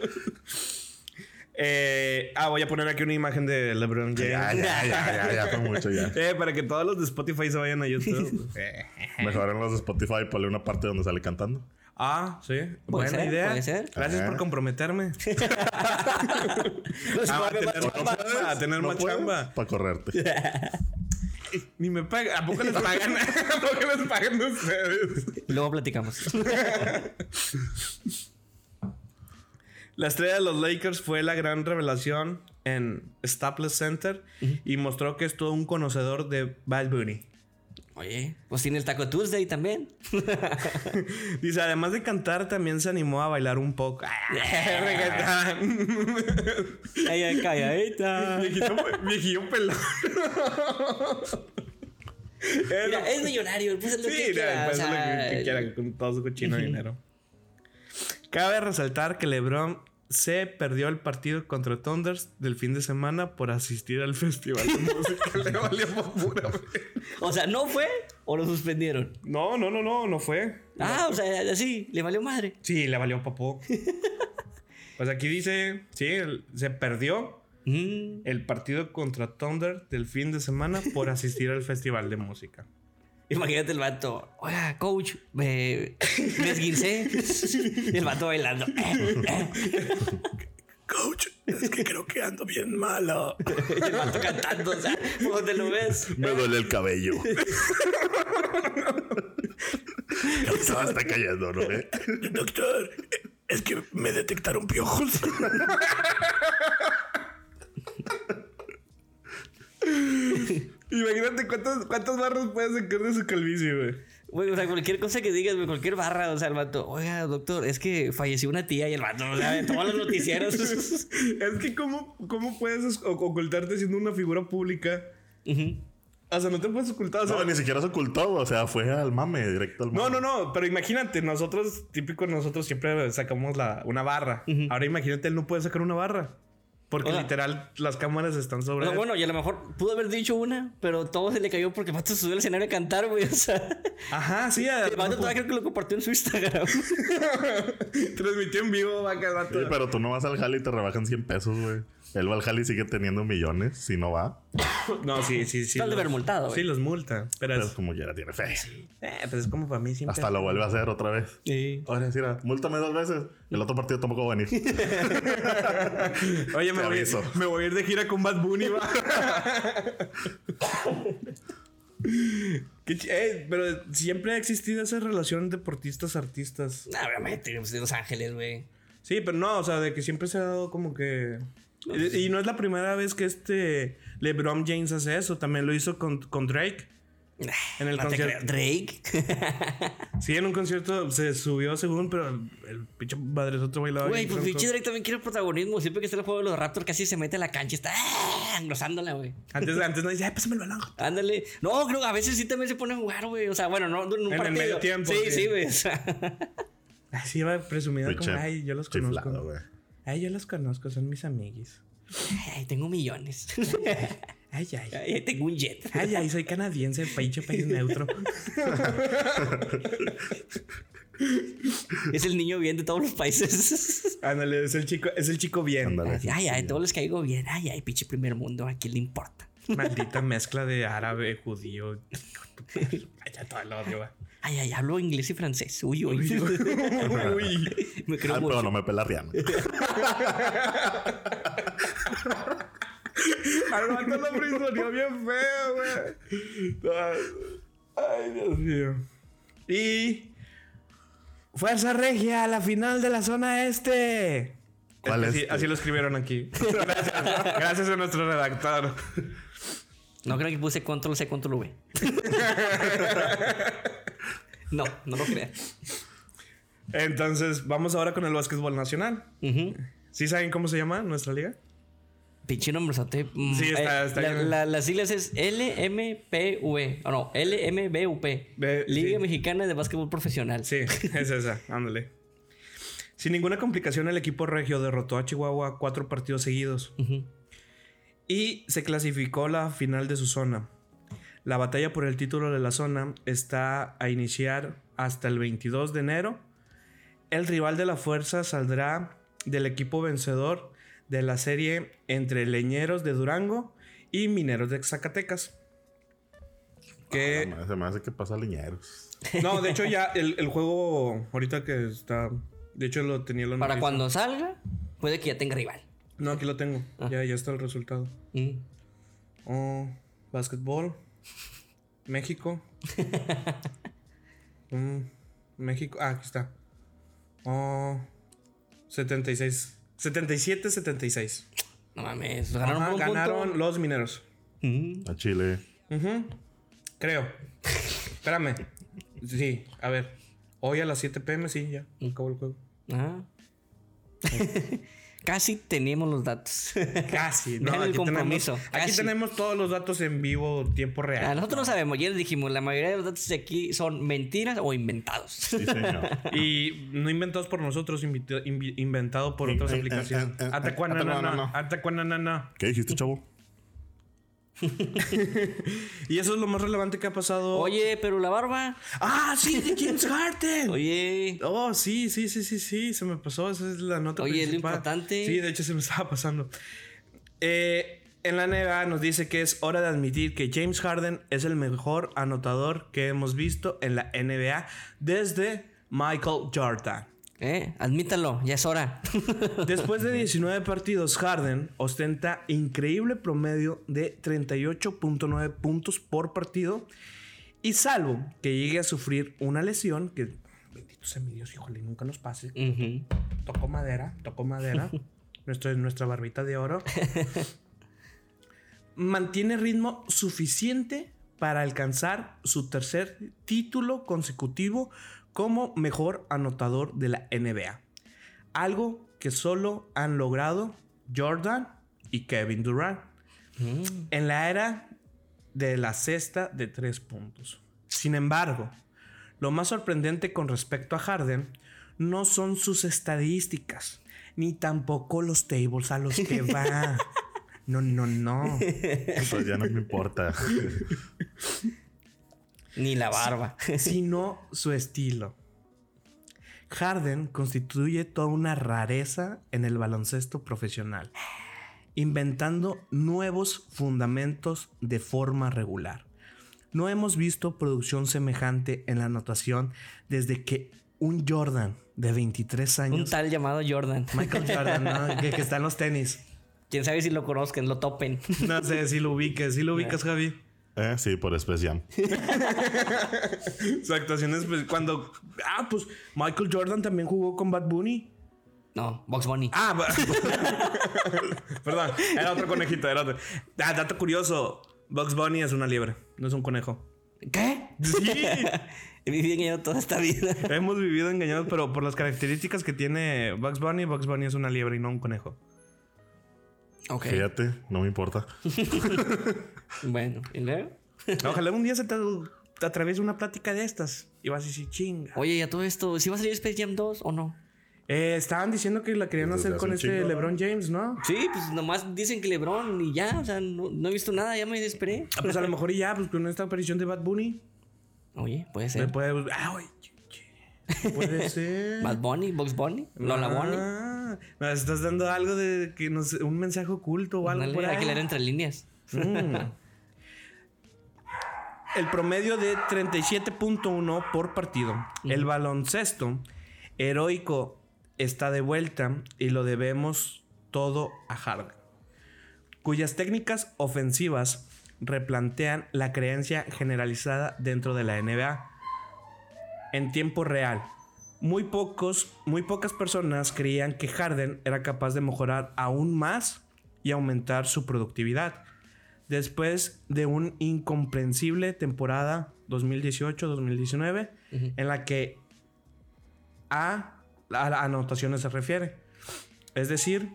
Eh, ah, voy a poner aquí una imagen de LeBron James. Ya, ya, ya, ya, ya fue mucho ya. Eh, para que todos los de Spotify se vayan a YouTube. Eh. Mejor en los de Spotify ponle una parte donde sale cantando. Ah, sí. Buena ser, idea. puede ser. Gracias Ah. por comprometerme. Ah, va a paga tener más más chamba. chamba, a tener más chamba. Para correrte. Ni me pagan. ¿A poco les pagan? ¿A poco les pagan ustedes? Luego platicamos. La estrella de los Lakers fue la gran revelación en Staples Center y mostró que es todo un conocedor de Bad Bunny. Oye, pues tiene el Taco Tuesday también. Dice, además de cantar, también se animó a bailar un poco. Reggaetón. Ay, ay, calladita. viejillo, viejillo pelón. Mira, es millonario, pues es lo Sí, que quiera. pues o es lo que, que quiera con todo su cochino dinero. Cabe resaltar que LeBron se perdió el partido contra Thunders del fin de semana por asistir al festival de música. Le valió por pura. O sea, ¿no fue o lo suspendieron? No, no, no, no, no fue. Ah, o sea, así, le valió madre. Sí, le valió popó. Pues aquí dice, sí, se perdió Mm. el partido contra Thunder del fin de semana por asistir al festival de música. Imagínate el vato. Oiga, coach, me, me esguincé. Y el vato bailando. Coach, es que creo que ando bien malo. Y el vato cantando. O sea, ¿cómo te lo ves? Me duele el cabello. Me está cayendo, ¿no? eh? Doctor, es que me detectaron piojos. Imagínate cuántas, cuántas barras puedes sacar de su calvicie, güey. Güey, o sea, cualquier cosa que digas, güey, cualquier barra, o sea, el vato, oiga, doctor, es que falleció una tía y el vato, o sea, de todos los noticieros. Es que cómo, cómo puedes ocultarte siendo una figura pública. O sea, no te puedes ocultar. o sea, No, ni siquiera se ocultó, o sea, fue al mame, directo al mame. No, no, no, pero imagínate, nosotros, típico, nosotros siempre sacamos la, una barra. Ahora imagínate, él no puede sacar una barra. Porque O sea- literal, las cámaras están sobre No, él. bueno, y a lo mejor pudo haber dicho una, pero todo se le cayó porque se subió al escenario a cantar, güey. O sea, Ajá, sí. el vato todavía creo que lo compartió en su Instagram. Transmitió en vivo, vaca, el vato. Sí, pero tú no vas al jale y te rebajan 100 pesos, güey. Él va al jale y sigue teniendo millones, si no va. No, sí, sí, sí. Está de los- haber multado, güey. Sí, los multa. Pero, Pero es, como ya tiene fe. eh, pues es como para mí siempre. Hasta lo vuelve a hacer otra vez. Sí. Ahora decir, múltame dos veces. El otro partido tampoco va a venir. Oye, me voy, aviso. me voy a ir de gira con Bad Bunny, va. Qué eh, pero siempre ha existido esa relación deportistas-artistas. Nah, obviamente, pues, de Los Ángeles, güey. Sí, pero no, o sea, de que siempre se ha dado como que. Y, y no es la primera vez que este LeBron James hace eso. También lo hizo con, con Drake. En el No concierto. Drake. Sí, en un concierto se subió según, pero el, el pinche madre otro bailaba. Güey, pues pinche Drake también quiere protagonismo. Siempre que está el juego de los Raptors, casi se mete a la cancha y está ¡ah! engrosándola, güey. Antes, antes no decía, ay, pásame el balón. Ándale. No, creo que a veces sí también se pone a jugar, güey. O sea, bueno, no en un En el partido. medio tiempo, Sí, sí. sí, güey. O sea, Así va presumida como, ay, yo los chiflado, conozco. güey. Ay, yo los conozco, son mis amiguis. ay, tengo millones. Ay, ay. Ay, tengo un jet. Ay, ay, soy canadiense, pinche país neutro. Es el niño bien de todos los países. Ándale, es el chico, es el chico bien. Ándale. Ay, ay, todos les caigo bien. Ay, ay, pinche primer mundo. ¿A quién le importa? Maldita mezcla de árabe, judío. Ay, ya todo el odio, va. Ay, ay, hablo inglés y francés. Uy, uy. Uy. Me creo Ah, pero no me pela Rihanna. Al vato lo prisioneó bien feo, güey. Ay, Dios mío. Y. Fuerza Regia a la final de la zona este. ¿Cuál así, este? así lo escribieron aquí. Gracias, gracias a nuestro redactor. No creo que puse control C, control V. no, no lo creas. Entonces, vamos ahora con el básquetbol nacional. ¿Sí saben cómo se llama nuestra liga? Pinche nombre. Mm, Sí, está- eh, está la- la- Las siglas es LMPV. No, LMBUP. Ve- Liga sí. Mexicana de Básquetbol Profesional. Sí, es esa. Ándale. Sin ninguna complicación, el equipo regio derrotó a Chihuahua cuatro partidos seguidos. Y se clasificó la final de su zona. La batalla por el título de la zona está a iniciar hasta el 22 de enero. El rival de la fuerza saldrá del equipo vencedor de la serie entre Leñeros de Durango y Mineros de Zacatecas. Que Se me hace que pasa leñeros. no, de hecho ya el, el juego ahorita que está, de hecho lo tenía la Para cuando salga, puede que ya tenga rival. No, aquí lo tengo. Ya ya está el resultado. Mm. Oh, básquetbol. México. Mm, México. Ah, aquí está. Oh, 76. 77-76. No mames, ganaron un Ganaron los mineros. Mm. A Chile. Ujú. Creo. Espérame. Sí, a ver. Hoy a las 7 pm, sí, ya. Acabó el juego. Ah. Casi tenemos los datos. Casi, ¿no? El Aquí compromiso, Tenemos, aquí tenemos todos los datos en vivo, tiempo Ah, real. nosotros no sabemos, ya les dijimos, la mayoría de los datos de aquí son mentiras o inventados. Sí, señor. Y no inventados por nosotros, invita- invi- inventado por otras eh, aplicaciones. eh, eh, Hasta eh, no. ¿Qué dijiste, chavo? Y eso es lo más relevante que ha pasado. Oye, pero la barba. ¡Ah, sí! ¡De James Harden! Oye. Oh, sí, sí, sí, sí, sí. Se me pasó. Esa es la nota Oye, es lo principal. importante. Sí, de hecho se me estaba pasando. Eh, en la NBA nos dice que es hora de admitir que James Harden es el mejor anotador que hemos visto en la NBA desde Michael Jordan. Eh, admítalo, ya es hora. Después de 19 partidos, Harden ostenta increíble promedio de 38.9 puntos por partido. Y salvo que llegue a sufrir una lesión, que bendito sea mi Dios, híjole, nunca nos pase. Ujú. Tocó madera, tocó madera. Nuestra barbita de oro. Mantiene ritmo suficiente para alcanzar su tercer título consecutivo como mejor anotador de la NBA. Algo que solo han logrado Jordan y Kevin Durant en la era de la cesta de tres puntos. Sin embargo, lo más sorprendente con respecto a Harden no son sus estadísticas, ni tampoco los tables a los que va. No, no, no. Pues ya no me importa. Ni la barba. Sino su estilo. Harden constituye toda una rareza en el baloncesto profesional, inventando nuevos fundamentos de forma regular. No hemos visto producción semejante en la anotación desde que un Jordan de 23 Un años, tal llamado Jordan. Michael Jordan, ¿no? que, que está en los tenis. Quién sabe si lo conozcan, lo topen. No sé si lo ubiques, si lo ubicas, Javi. Eh, sí, por Space Jam. Su actuación es pues, cuando. Ah, pues Michael Jordan también jugó con Bad Bunny. No, Box Bunny. Ah, perdón, era otro conejito, era otro. Ah, dato curioso: Bugs Bunny es una liebre, no es un conejo. ¿Qué? Sí, He vivido engañado toda esta vida. hemos vivido engañados, pero por las características que tiene Bugs Bunny, Bugs Bunny es una liebre y no un conejo. Ok. Fíjate, no me importa. Bueno, ¿y luego? Ojalá un día se te, atraviese una plática de estas y vas a decir chinga. Oye, ¿y a todo esto, ¿sí va a salir Space Jam 2 o no? Eh, estaban diciendo que la querían hacer hace con este chingo, ¿no? LeBron James, ¿no? Sí, pues nomás dicen que LeBron y ya, o sea, no, no he visto nada, ya me desesperé. Ah, pues a lo mejor y ya, pues con esta aparición de Bad Bunny. Oye, puede Se ser. puede. Ah, oye, Puede ser. Bad Bunny, Box Bunny, Lola Bunny. Ah, me estás dando algo de que no sé, un mensaje oculto o algo Ándale, por ahí. hay que leer entre líneas. Mm. El promedio de 37.1 por partido. El baloncesto heroico está de vuelta y lo debemos todo a Harden, cuyas técnicas ofensivas replantean la creencia generalizada dentro de la NBA en tiempo real. Muy pocos, muy pocas personas creían que Harden era capaz de mejorar aún más y aumentar su productividad. Después de un incomprensible temporada 2018-2019 en la que a, a las anotaciones se refiere. Es decir,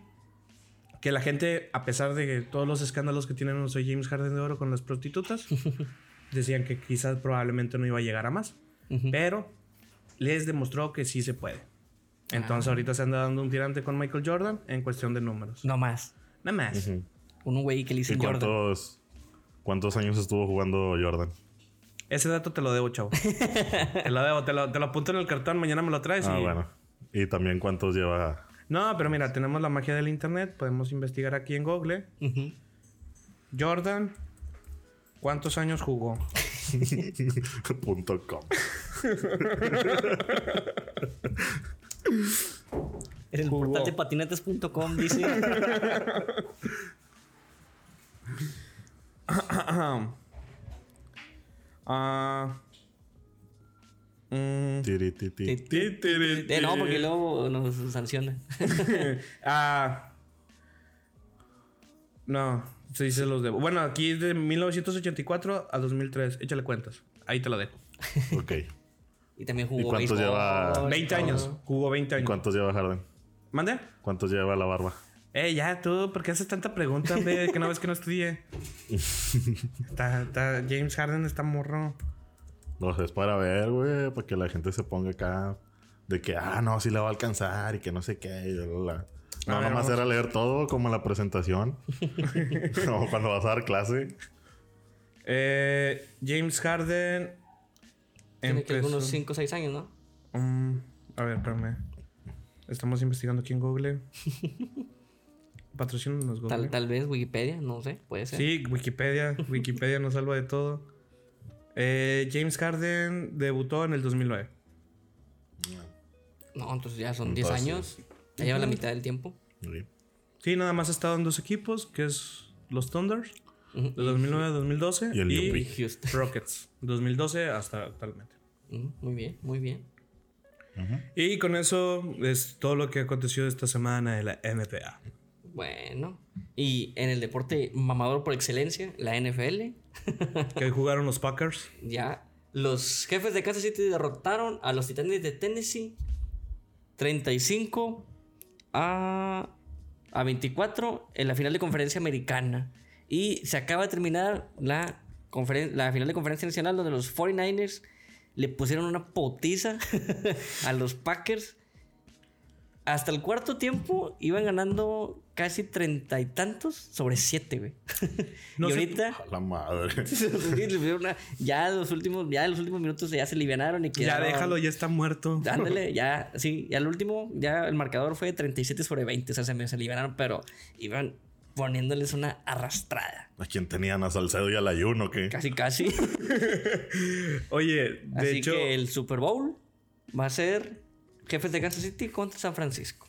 que la gente, a pesar de todos los escándalos que tiene nuestro James Harden de Oro con las prostitutas, decían que quizás probablemente no iba a llegar a más. Pero les demostró que sí se puede. Entonces ahorita se anda dando un tirante con Michael Jordan en cuestión de números. No más. Nada más. Un güey que le ¿Y dicen Jordan. cuántos, cuántos años estuvo jugando Jordan? Ese dato te lo debo, chavo. te lo debo, te lo, te lo apunto en el cartón, mañana me lo traes. Ah, y... bueno. Y también cuántos lleva No, pero mira, tenemos la magia del internet, podemos investigar aquí en Google. Jordan, ¿cuántos años jugó? punto com. En el portal de patinetes.com dice. Ah. mm, Tiri. Eh, no, porque luego nos sancionan. Ah. No, sí se los debo. Bueno, aquí es de 1984 a 2003. Échale cuentas. Ahí te lo dejo. Ok. y también jugó cuántos béisbol lleva? y 20 todo. años. Jugó 20 ¿Y años. cuántos lleva Harden? ¿Mande? ¿Cuántos lleva la barba? Eh, ya, tú, ¿por qué haces tanta pregunta, hombre? Que no ves que no estudié. está, está, James Harden está morro. No, es para ver, güey, para que la gente se ponga acá de que, ah, no, sí la va a alcanzar y que no sé qué. y bla, bla, bla. No, A ver, nomás vamos. era leer todo como la presentación. como cuando vas a dar clase. Eh, James Harden. Tiene que algunos 5 o 6 años, ¿no? Mm, a ver, espérame. Estamos investigando aquí en Google. Patrocínanos Google. Tal, tal vez Wikipedia, no sé, puede ser. Sí, Wikipedia. Wikipedia nos salva de todo. Eh, James Harden debutó en el 2009. No, entonces ya son 10 Entonces- años. Ya lleva la mitad del tiempo. Sí. Sí, nada más ha estado en dos equipos, que es los Thunders, Ujú. de 2009 a 2012, Y el Y. Houston. Rockets, 2012 hasta actualmente. Muy bien, muy bien. Y con eso es todo lo que aconteció esta semana en la NBA. Bueno. Y en el deporte mamador por excelencia, la NFL, Que jugaron los Packers. ya los jefes de Kansas City derrotaron a los Titanes de Tennessee 35 a, a 24 en la final de conferencia americana. Y se acaba de terminar la, la final de conferencia nacional donde los 49ers le pusieron una potiza a los Packers. Hasta el cuarto tiempo iban ganando casi treinta y tantos sobre siete, güey. No y sé- ahorita A la madre. Ya los últimos, ya los últimos minutos ya se alivianaron y Ya quedaron. déjalo, ya está muerto. Ándale, ya, sí, ya al último, ya el marcador fue 37 sobre 20, o sea, se me se alivianaron, pero iban poniéndoles una arrastrada. ¿A quién tenían a Salcedo y al ayuno? ¿Qué? Casi, casi. Oye, de Así hecho, que el Super Bowl va a ser jefes de Kansas City contra San Francisco.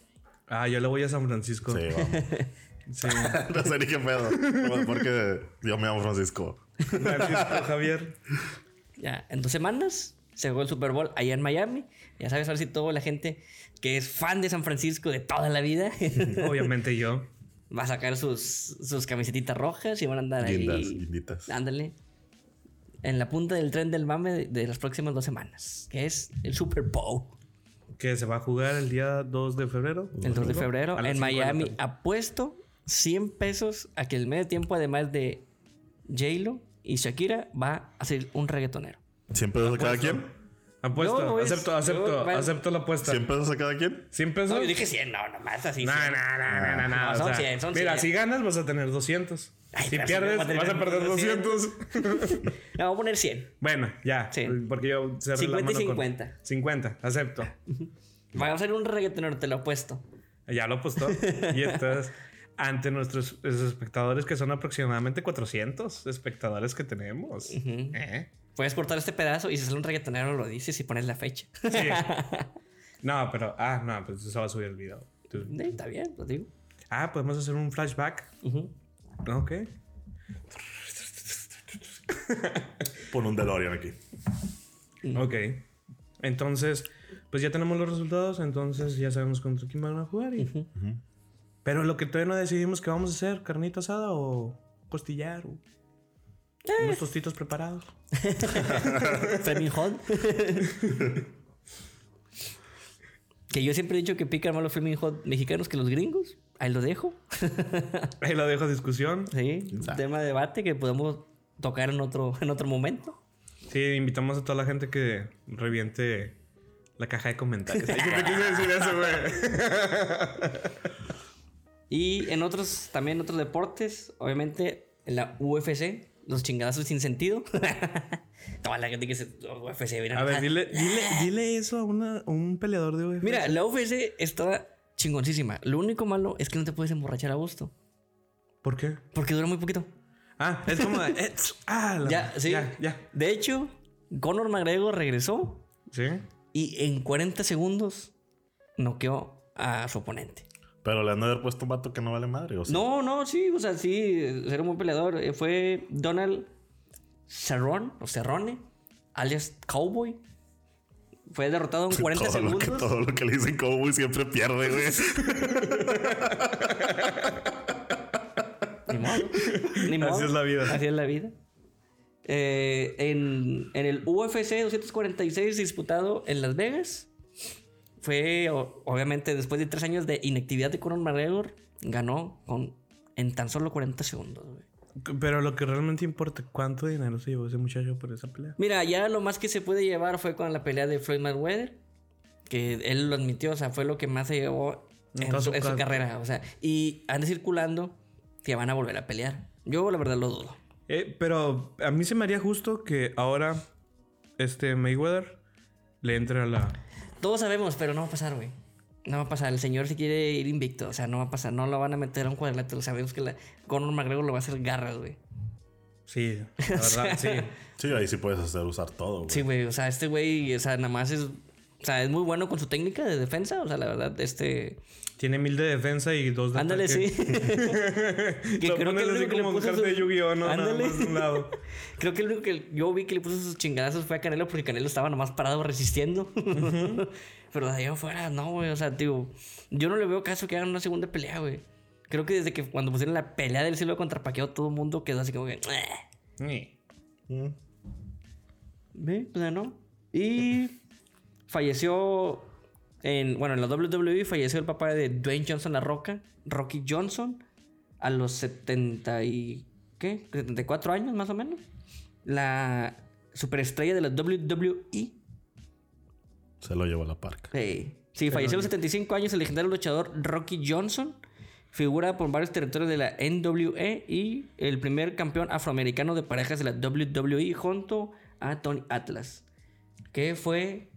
Ah, yo le voy a San Francisco. Sí, vamos. Sí. no sé ni qué pedo. Porque yo me llamo Francisco. Francisco Javier. Ya, en dos semanas se jugó el Super Bowl allá en Miami. Ya sabes, ahora sí toda la gente que es fan de San Francisco de toda la vida Obviamente yo. va a sacar sus, sus camisetitas rojas y van a andar Guindas, ahí. guinditas. Ándale. En la punta del tren del mame de, de las próximas dos semanas, que es el Super Bowl. Que se va a jugar el día 2 de febrero. El 2 de febrero en Miami. Apuesto 100 pesos a que el medio tiempo, además de J-Lo y Shakira, va a ser un reggaetonero. ¿100 pesos a cada quien? Apuesto, No, es- acepto, acepto, yo- bueno. acepto la apuesta. ¿100 pesos a cada quien? ¿100 pesos? No, yo dije 100, no, nomás así. No, 100. no, no, no, no, No, son sea, 100, son Mira, 100. si ganas vas a tener 200. Ay, si pierdes no, vas a perder 200. 200. No, voy a poner 100. bueno, ya. Sí. Porque yo cerré 50 y la mano con- 50. 50, acepto. Va a ser un reggaetonero, te lo apuesto. Ya lo apostó. y estás ante nuestros nuestros espectadores, que son aproximadamente 400 espectadores que tenemos. ¿Eh? Puedes cortar este pedazo y si sale un reggaetonero lo dices y pones la fecha. Sí. No, pero. Ah, no, pues eso va a subir el video. Sí, Está bien, lo digo. ah, podemos hacer un flashback. Ujú. Ok. Pon un DeLorean aquí. Ok. Entonces, pues ya tenemos los resultados. Entonces ya sabemos contra quién van a jugar. y- Pero lo que todavía no decidimos que vamos a hacer: carnita asada o costillar o unos tostitos preparados. Hot. que yo siempre he dicho que pican más los Hot mexicanos que los gringos. Ahí lo dejo. Ahí lo dejo a discusión. Sí, un tema de debate que podemos tocar en otro, en otro momento. Sí, invitamos a toda la gente que reviente la caja de comentarios. Ay, te quise decir eso, güey. Y en otros, también otros deportes, obviamente en la UFC, los chingadazos sin sentido. Toda la gente que se UFC viene A ver, dile, dile, dile eso a, una- a un peleador de UFC. Mira, la UFC está chingoncísima. Lo único malo es que no te puedes emborrachar a gusto. ¿Por qué? Porque dura muy poquito. Ah, es como. eh, ah, la- Ya, sí. Ya, ya. De hecho, Conor McGregor regresó Sí. y en 40 segundos noqueó a su oponente. Pero le han de haber puesto un vato que no vale madre. O sea, No, no, sí, o sea, sí, era un buen peleador. Eh, Fue Donald Cerrone, o Cerrone, alias Cowboy. Fue derrotado en 40 todo, lo que, segundos. todo lo que le dicen Cowboy siempre pierde, güey. Ni modo. Ni modo. Así es la vida. Así es la vida. Eh, en, en el UFC 246 disputado en Las Vegas, fue obviamente después de tres años de inactividad de Conor McGregor, ganó con, en tan solo 40 segundos. güey. Pero lo que realmente importa, ¿cuánto dinero se llevó ese muchacho por esa pelea? Mira, ya lo más que se puede llevar fue con la pelea de Floyd Mayweather, que él lo admitió, o sea, fue lo que más se llevó en, su, en carrera. O sea, y anda circulando que van a volver a pelear. Yo la verdad lo dudo. Eh, pero a mí se me haría justo que ahora este Mayweather le entre a la. Todos sabemos, pero no va a pasar, güey. No va a pasar. El señor si quiere ir invicto. O sea, no va a pasar. No lo van a meter a un cuadrilátero. Sabemos que la Conor McGregor lo va a hacer garras, güey. Sí, la verdad, sí. Sí, ahí sí puedes hacer usar todo, güey. Sí, güey. O sea, este güey, o sea, nada más es. O sea, es muy bueno con su técnica de defensa. O sea, la verdad, este. Tiene mil de defensa y dos de Ándale, ataque. sí. que Lo creo que el así único que le puso de sus- Yu-Gi-Oh, ¿no? Nada Ándale. más de un lado. Creo que el único que yo vi que le puso sus chingadazos fue a Canelo porque Canelo estaba nomás parado resistiendo. Pero de ahí afuera, no, güey. O sea, tío, yo no le veo caso que hagan una segunda pelea, güey. Creo que desde que cuando pusieron la pelea del cielo contra Paqueo, todo el mundo quedó así como que. "Eh". Mm. ¿Ve? O sea, no. Y falleció en. Bueno, en la WWE falleció el papá de Dwayne Johnson La Roca, Rocky Johnson, a los 70 y. ¿Qué? 74 años más o menos. La superestrella de la WWE. Se lo llevó a la parca. Sí, sí falleció a los 75 años el legendario luchador Rocky Johnson. Figura por varios territorios de la NWE y el primer campeón afroamericano de parejas de la WWE junto a Tony Atlas, que fue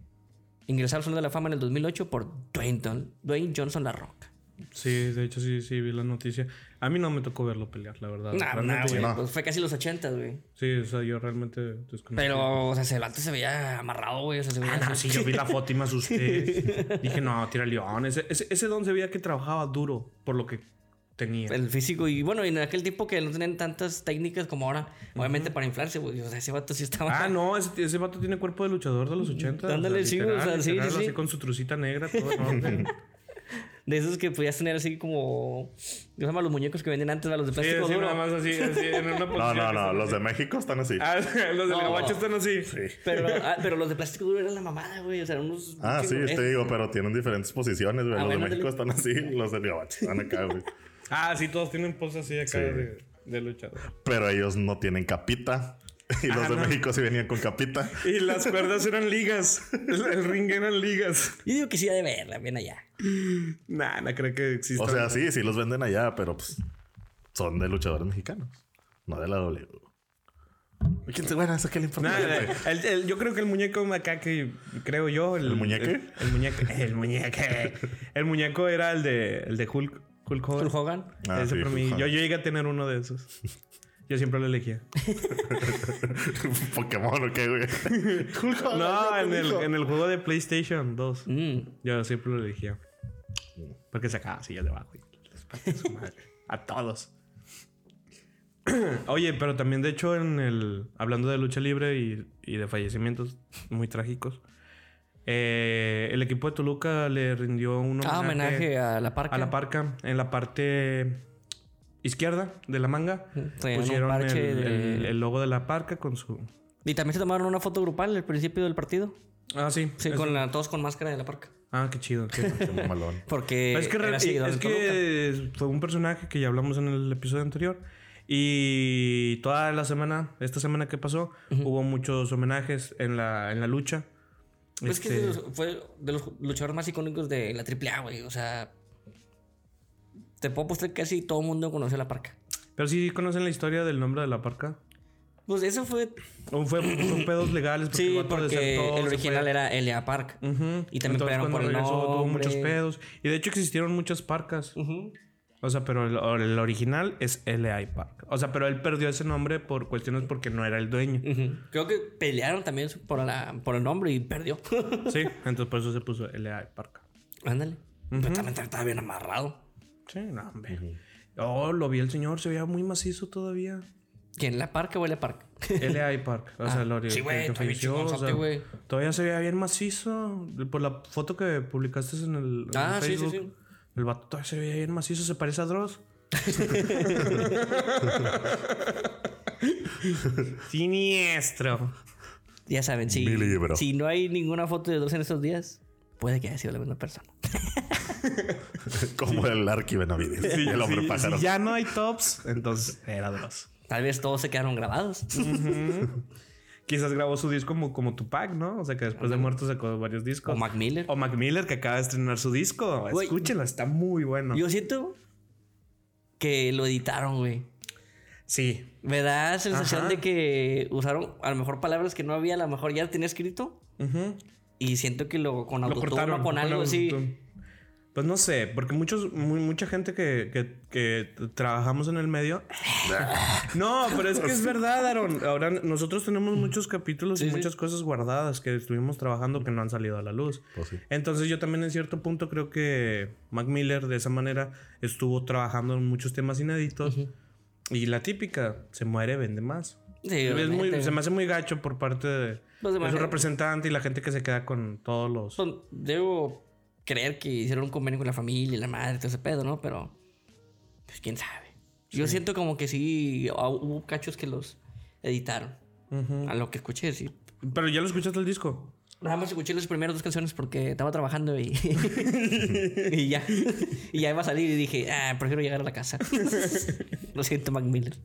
ingresado al Salón de la Fama en el 2008 por Dwayne, Dwayne Johnson La Roca. Sí, de hecho sí, sí, vi la noticia. A mí no me tocó verlo pelear, la verdad. Nah, nah, güey, no. pues fue casi los 80, güey. Sí, o sea, yo realmente desconozco. Pero, o sea, ese vato se veía amarrado, güey. O sea, se veía Ah, no, sí, yo vi la foto y me asusté. Dije, no, tira león. Ese, ese, ese don se veía que trabajaba duro por lo que tenía. El físico y bueno, y en aquel tiempo que no tenían tantas técnicas como ahora, obviamente para inflarse, güey. O sea, ese vato sí estaba. Ah, no, ese, ese vato tiene cuerpo de luchador de los 80. Ándale, sí, güey, o sea, sí, sí, así sí. con su trucita negra, todo. De esos que podías tener así como. ¿Cómo se llama? Los muñecos que venden antes, los de Sí, plástico así duro. nada más así, así, en una posición. No, no, no. Los así. de México están así. Ah, los del No. gabacho están así. Pero, ah, pero los de plástico duro eran la mamada, güey. O sea, eran unos. Ah, sí, te digo, pero tienen diferentes posiciones, güey. Ah, los bueno, de México están así, los del Gabacho están acá, güey. Ah, sí, todos tienen poses así acá Sí. de, de luchador. Pero ellos no tienen capita. Y los Ah, de no. México sí venían con capita. Y las cuerdas eran ligas. El, el ring eran ligas. Yo digo que sí de verla, bien allá. Nah, no creo que exista. O sea, sí, sí los venden allá, pero pues son de luchadores mexicanos. No de la W. ¿Quién se bueno, eso qué le importa? Nah, güey? el- el- yo creo que el muñeco acá que creo yo. ¿El, ¿El muñeque? El, el muñeco. El muñeque. El muñeco era el de, el de Hulk. Hulk Hogan. Hulk Hogan. Ah, Ese sí, para mí. Hulk Yo, Hogan. yo llegué a tener uno de esos. Yo siempre lo elegía. Pokémon o qué, güey. Hulk Hogan, No, ¿qué en el, en el juego de PlayStation 2. Mm. Yo siempre lo elegía. Porque sacaba sillas de abajo. y les partía su madre. A todos. Oye, pero también de hecho en el... Hablando de lucha libre y, y de fallecimientos muy trágicos. Eh, el equipo de Toluca le rindió un Ah, homenaje a la parca. a la parca en la parte izquierda de la manga. Pusieron el, parche de- el- el logo de la parca con su... Y también se tomaron una foto grupal al principio del partido. Ah, sí. Sí, es- con la, todos con máscara de la parca. Ah, qué chido. qué- Qué mamalón. Porque es era que fue un personaje que ya hablamos en el episodio anterior. Y toda la semana, esta semana que pasó, hubo muchos homenajes en la, en la lucha. Pues que Este, los- fue de los luchadores más icónicos de la AAA, güey. O sea, te puedo apostar que casi todo el mundo conoce a la parca. Pero sí conocen la historia del nombre de la parca. Pues eso fue. O fue, son pedos legales. Porque Sí, porque desertó, el original fue. era Elia Park. Ujú. Y también Entonces, pelearon por el regresó, tuvo nombre. muchos pedos. Y de hecho existieron muchas parcas. O sea, pero el, el original es LA Park. O sea, pero él perdió ese nombre por cuestiones porque no era el dueño. Creo que pelearon también por, la, por el nombre y perdió. Sí, entonces por eso se puso LA Park. Ándale. Pero también estaba bien amarrado. Sí, no, hombre. Oh, lo vi el señor, se veía muy macizo todavía. ¿Quién? ¿La Park o Elia Park? LA Park. O sea, el ori- sí, güey, o sea. Todavía se veía bien macizo. Por la foto que publicaste en el en Ah, sí, sí, sí. El vato todavía se veía bien macizo. Se parece a Dross. Siniestro. Ya saben, si, Mi libro. si no hay ninguna foto de dos en estos días, puede que haya sido la misma persona. Como el Arqui Benavides. el hombre Si- pájaro. Si ya no hay tops, entonces era Dross. Tal vez todos se quedaron grabados. Quizás grabó su disco como, como Tupac, ¿no? O sea, que después de muerto sacó varios discos. o Mac Miller. O Mac Miller, que acaba de estrenar su disco. Güey. Escúchenlo, está muy bueno. Yo siento que lo editaron, güey. Sí. Me da sensación Ajá. de que usaron a lo mejor palabras que no había, a lo mejor ya tenía escrito. Y siento que lo con autotune o con algo así. Pues no sé, porque muchos, mu- mucha gente que, que- que trabajamos en el medio. no, pero es que es verdad, Aaron. Ahora nosotros tenemos muchos capítulos y Sí, sí. muchas cosas guardadas que estuvimos trabajando que no han salido a la luz. Pues sí. Entonces yo también en cierto punto creo que Mac Miller de esa manera estuvo trabajando en muchos temas inéditos. Y la típica, se muere, vende más. Sí, Es muy- se me hace muy gacho por parte de, Pues, de su representante y la gente que se queda con todos los... Pues, debo creer que hicieron un convenio con la familia y la madre, todo ese pedo, ¿no? Pero, pues quién sabe. Yo siento como que sí, ah, hubo cachos que los editaron. A lo que escuché, sí. Pero ya lo escuchaste el disco. Nada más escuché las primeras dos canciones porque estaba trabajando y, y ya. Y ya iba a salir y dije, ah, prefiero llegar a la casa. Lo siento, Mac Miller.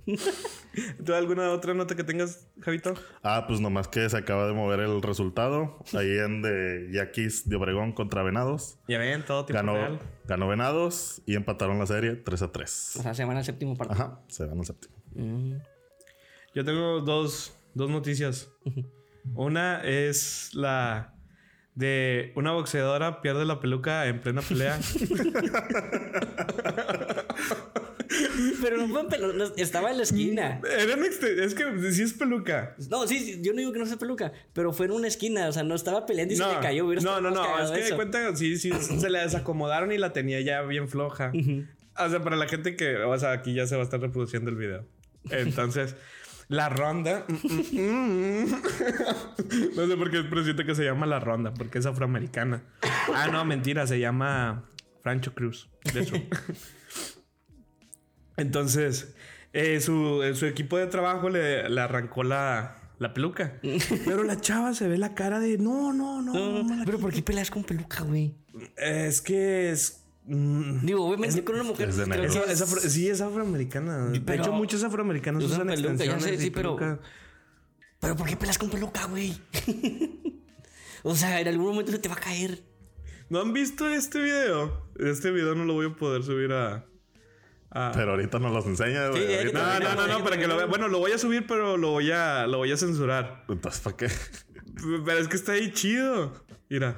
¿Tú alguna otra nota que tengas, Javito? Ah, pues nomás que se acaba de mover el resultado. Ahí en de Yaquis de Obregón contra Venados. Ya ven, todo tiempo Ganó, real. ganó Venados y empataron la serie 3 a 3. O sea, se van al séptimo partido. Ajá, se ganó el séptimo. Mm. Yo tengo dos, dos noticias. Una es la de una boxeadora pierde la peluca en plena pelea. Pero no fue no, estaba en la esquina. Era un exte- es que sí es peluca. No, sí, yo no digo que no sea peluca, pero fue en una esquina, o sea, no estaba peleando y se le cayó. no, no, no. Es que de cuenta, sí, sí, se la desacomodaron y la tenía ya bien floja. O sea, para la gente que, o sea, aquí ya se va a estar reproduciendo el video. Entonces, la ronda. no sé por qué, pero siento que se llama la ronda, porque es afroamericana. Ah, no, mentira, se llama Francho Cruz. De hecho. Entonces, eh, su, eh, su equipo de trabajo le, le arrancó la, la peluca. Pero la chava se ve la cara de no, no, no. No, no pero ¿por qué peleas con peluca, güey? es que es. Mm, Digo, obviamente con una mujer. es de creo negro. que es- es afro- sí, es afroamericana. De Pero- hecho, muchos afroamericanos usan usan, peluca, ya extensiones sé, y sí, pero- peluca. Pero ¿por qué peleas con peluca, güey? o sea, en algún momento se te va a caer. ¿No han visto este video? Este video no lo voy a poder subir a. a- Pero ahorita nos los enseña, güey. Sí, Ahorita- No, no, no, no, para que lo vean. Bueno, lo voy a subir, pero lo voy a, lo voy a censurar. Entonces, ¿para qué? Pero es que está ahí chido. Mira.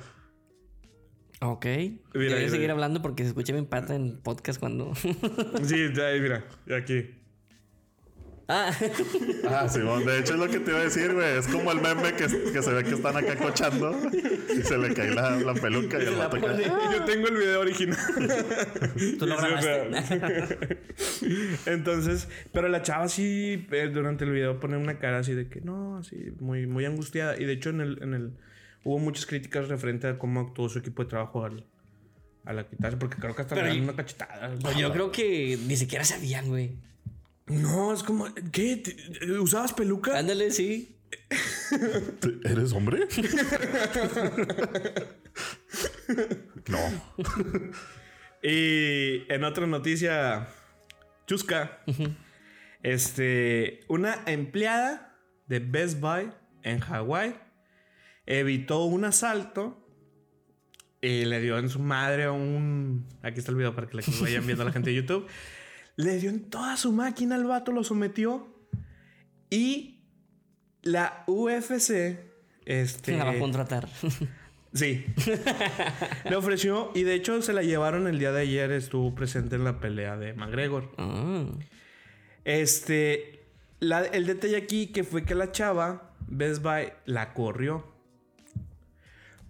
Ok. Mira, Debería mira, seguir mira. hablando porque se escucha bien pata en podcast cuando. Sí, ahí, mira. Aquí. ah, Ah, Simón, de hecho es lo que te iba a decir, güey. Es como el meme que, que se ve que están acá cochando y se le cae la, la peluca y el vato pone. Yo tengo el video original. tú lo Sí, sí, grabaste. Entonces, pero la chava sí eh, durante el video pone una cara así de que no, así muy, muy angustiada. Y de hecho en el, en el hubo muchas críticas referente a cómo actuó su equipo de trabajo al, a la quitarse, porque creo que hasta le yo- una cachetada. Yo creo que ni siquiera sabían, güey. No, es como, ¿qué? ¿Te- ¿Usabas peluca? Ándale, sí. ¿Eres hombre? no. Y en otra noticia chusca, este, una empleada de Best Buy en Hawái evitó un asalto y le dio en su madre un... Aquí está el video para que que vayan viendo la gente de YouTube. Le dio en toda su máquina al vato, lo sometió y La UFC. Este. La va a contratar. Sí. Le ofreció y de hecho se la llevaron el día de ayer. Estuvo presente en la pelea de McGregor. Ah. Este. la- el detalle aquí que fue que la chava, Best Buy, la corrió.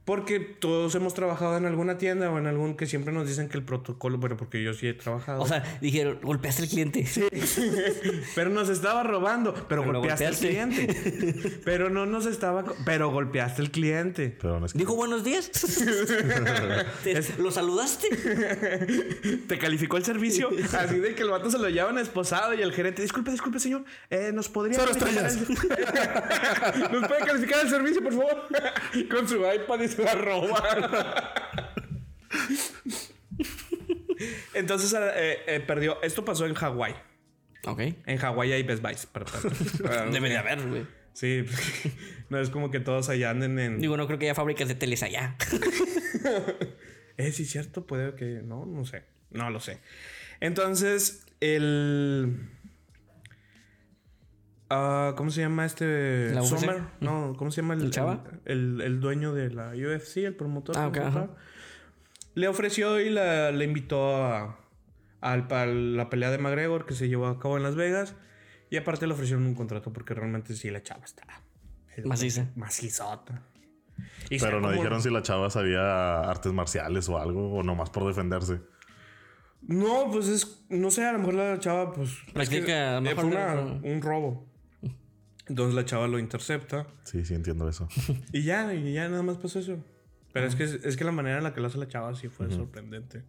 Porque todos hemos trabajado en alguna tienda o en algún que siempre nos dicen que el protocolo, bueno, porque yo sí he trabajado. O sea, dijeron, golpeaste al cliente. pero nos estaba robando, pero, Pero golpeaste al cliente. pero no nos estaba, pero golpeaste al cliente. Pero no es que- Dijo buenos días. ¿Lo saludaste? Te calificó el servicio. Así de que el vato se lo llevan esposado y el gerente, disculpe, disculpe, señor. Eh, ¿Nos podría Cero el- ¿Nos puede calificar el servicio, por favor? Con su iPad y se la roban. Entonces eh, eh, perdió. Esto pasó en Hawái. Ok. En Hawái hay Best Buys. para- para- Debe de haber, güey. Sí, no es como que todos allá anden en. Digo, no creo que haya fábricas de teles allá. Eh, sí, cierto, puede que. No, no sé. No lo sé. Entonces, el. Ah, ¿Cómo se llama este? ¿La UFC? Summer. No, ¿cómo se llama el, ¿El chava? El, el dueño de la UFC, el promotor. Ah, ok, promotor. ajá. Le ofreció y la, le invitó a, la pelea de McGregor que se llevó a cabo en Las Vegas. Y aparte le ofrecieron un contrato porque realmente sí la chava está. Maciza. Macizota. Y Pero no como- dijeron si la chava sabía artes marciales o algo, o nomás por defenderse. No, pues es. No sé, a lo mejor la chava, pues. Practica, es que, a lo eh, mejor fue una- no- un robo. Entonces la chava lo intercepta. Sí, sí, entiendo eso. Y ya, y ya nada más pasó eso. Pero es que es que la manera en la que lo hace la chava sí fue sorprendente.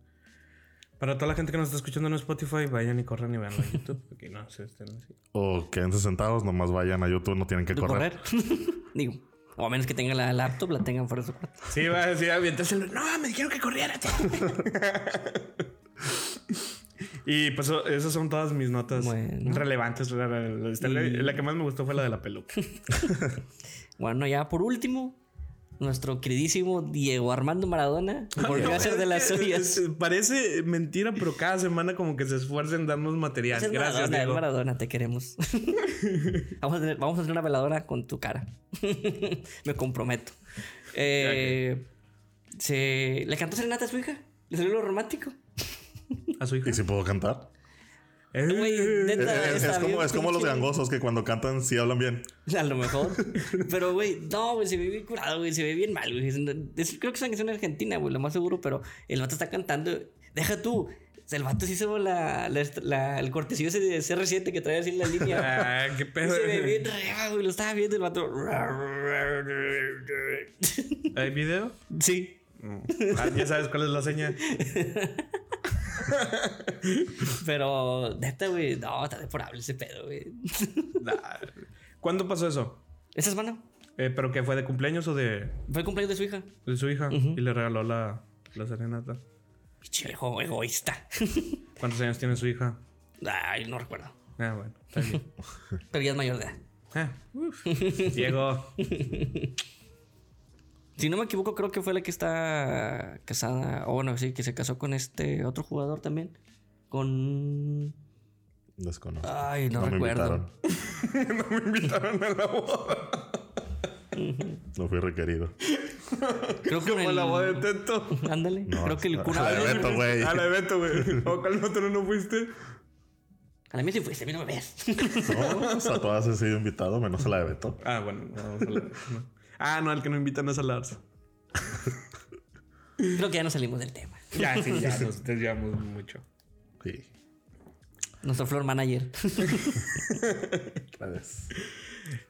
Para toda la gente que nos está escuchando en Spotify, vayan y corran y veanlo en YouTube. Porque no se estén así. O quédense sentados, nomás vayan a YouTube, no tienen que ¿De correr. correr? Digo, o a menos que tengan la laptop, la tengan fuera de su cuarto. Sí, va a decir, aviéntaselo. No, me dijeron que corriera. y pues esas son todas mis notas Bueno. relevantes. La, que más me gustó fue la de la peluca. Bueno, ya por último, nuestro queridísimo Diego Armando Maradona volvió a hacer de las suyas. Parece mentira, pero cada semana como que se esfuerza en darnos material. Es Gracias, Maradona, Diego. Maradona, te queremos. vamos, a tener, vamos a hacer una veladora con tu cara. Me comprometo. Eh, se, ¿Le cantó serenata a su hija? ¿Le salió lo romántico? A su hija. ¿Y si puedo cantar? Güey, neta, Es, es como, bien es como los gangosos que cuando cantan sí hablan bien. A lo mejor. Pero, güey, no, güey, se ve bien curado, güey. Se ve bien mal, güey. Creo que es una canción argentina, güey, lo más seguro, pero el vato está cantando. Deja tú. El vato sí hizo la, la- la- el cortesío ese de CR7 que trae así la línea. Ah, qué pedo. se ve bien real, güey. Lo estaba viendo el vato. ¿Hay video? Sí. Ah, ya sabes cuál es la seña. Pero, neta, güey, no, está deplorable ese pedo, güey. Nah. ¿Cuándo pasó eso? Esta semana Eh, ¿Pero que fue de cumpleaños o de, fue el cumpleaños de su hija. de su hija? Y le regaló la, la serenata. Viejo egoísta. ¿Cuántos años tiene su hija? Ay, no recuerdo. Ah, bueno, está bien. Pero ya es mayor de edad. Ah. Diego. Si no me equivoco, creo que fue la que está casada. O bueno, sí, que se casó con este otro jugador también. Con. Desconozco. Ay, no, me recuerdo. invitaron. No me invitaron a la boda. No fui requerido. Creo que Como el... la boda de Teto. Ándale. No, creo que el cura. a la de Beto, güey. A la de Beto, güey. ¿O cuál otro no fuiste? A la mía sí fuiste, a mí no me ves. No, pues a todas he sido invitado, menos a la de Beto. Ah, bueno, vamos a la... Ah, no, el que no invitan es a Lars. creo que ya no salimos del tema. Ya, sí, ya nos desviamos mucho. Sí. Nuestro floor manager. Gracias.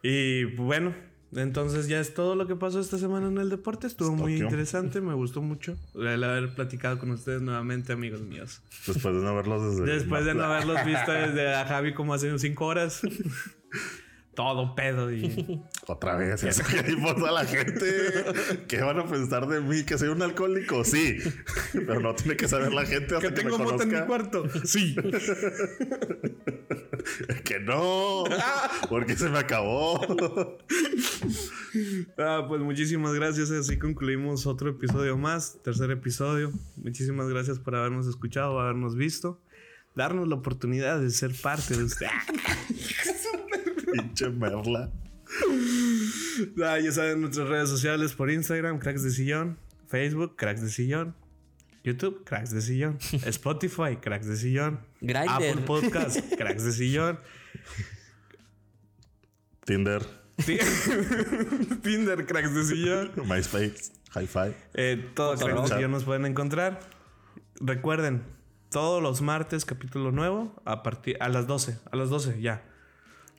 Y bueno, entonces ya es todo lo que pasó esta semana en el deporte. Estuvo muy Tokio. interesante, me gustó mucho el haber platicado con ustedes nuevamente, amigos míos. Después de no verlos desde. Después de no haberlos visto desde a Javi como hace cinco horas. todo pedo y... Otra vez, eso que importa a la gente. ¿Qué van a pensar de mí? ¿Que soy un alcohólico? Sí. Pero no tiene que saber la gente hasta Que que, tengo me moto en mi cuarto. Sí. que no. Porque se me acabó. Ah, pues muchísimas gracias. Así concluimos otro episodio más, tercer episodio. Muchísimas gracias por habernos escuchado, habernos visto, darnos la oportunidad de ser parte de usted. Pinche merla. Ah, ya saben nuestras redes sociales por Instagram, Cracks de Sillón, Facebook, Cracks de Sillón, YouTube, Cracks de Sillón, Spotify, Cracks de Sillón, Grindr. Apple Podcast, Cracks de Sillón, Tinder, Ti- Tinder, Cracks de Sillón. MySpace, Hi-Fi. Eh, todo. Cracks de Sillón nos pueden encontrar. Recuerden, todos los martes capítulo nuevo a partir a las 12, a las 12 ya.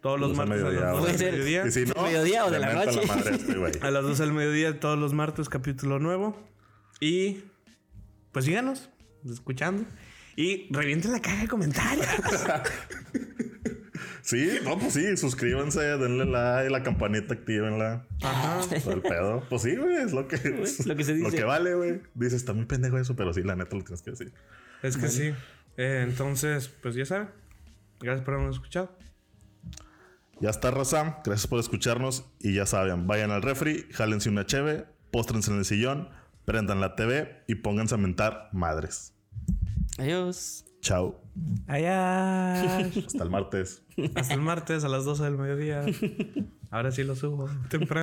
Todos los martes a mediodía, las 12 Puede del mediodía. Y si no, mediodía o de la noche. madre a este güey. A las 12 del mediodía, todos los martes, capítulo nuevo. Y pues síganos escuchando. Y revienten la caja de comentarios. Sí, no, pues sí, suscríbanse, denle like, la campanita, actívenla. Ajá. Todo el pedo. Pues sí, güey, es lo que, lo que se dice. Lo que vale, güey. Dices, está muy pendejo eso, pero sí, la neta lo tienes que decir. Es que sí. Eh, entonces, pues ya saben. Gracias por habernos escuchado. Ya está, raza. Gracias por escucharnos. Y ya saben, vayan al refri, jálense una cheve, póstrense en el sillón, prendan la TV y pónganse a mentar madres. Adiós. Chao. Allá. Hasta el martes. Hasta el martes a las 12 del mediodía. Ahora sí lo subo. Temprano.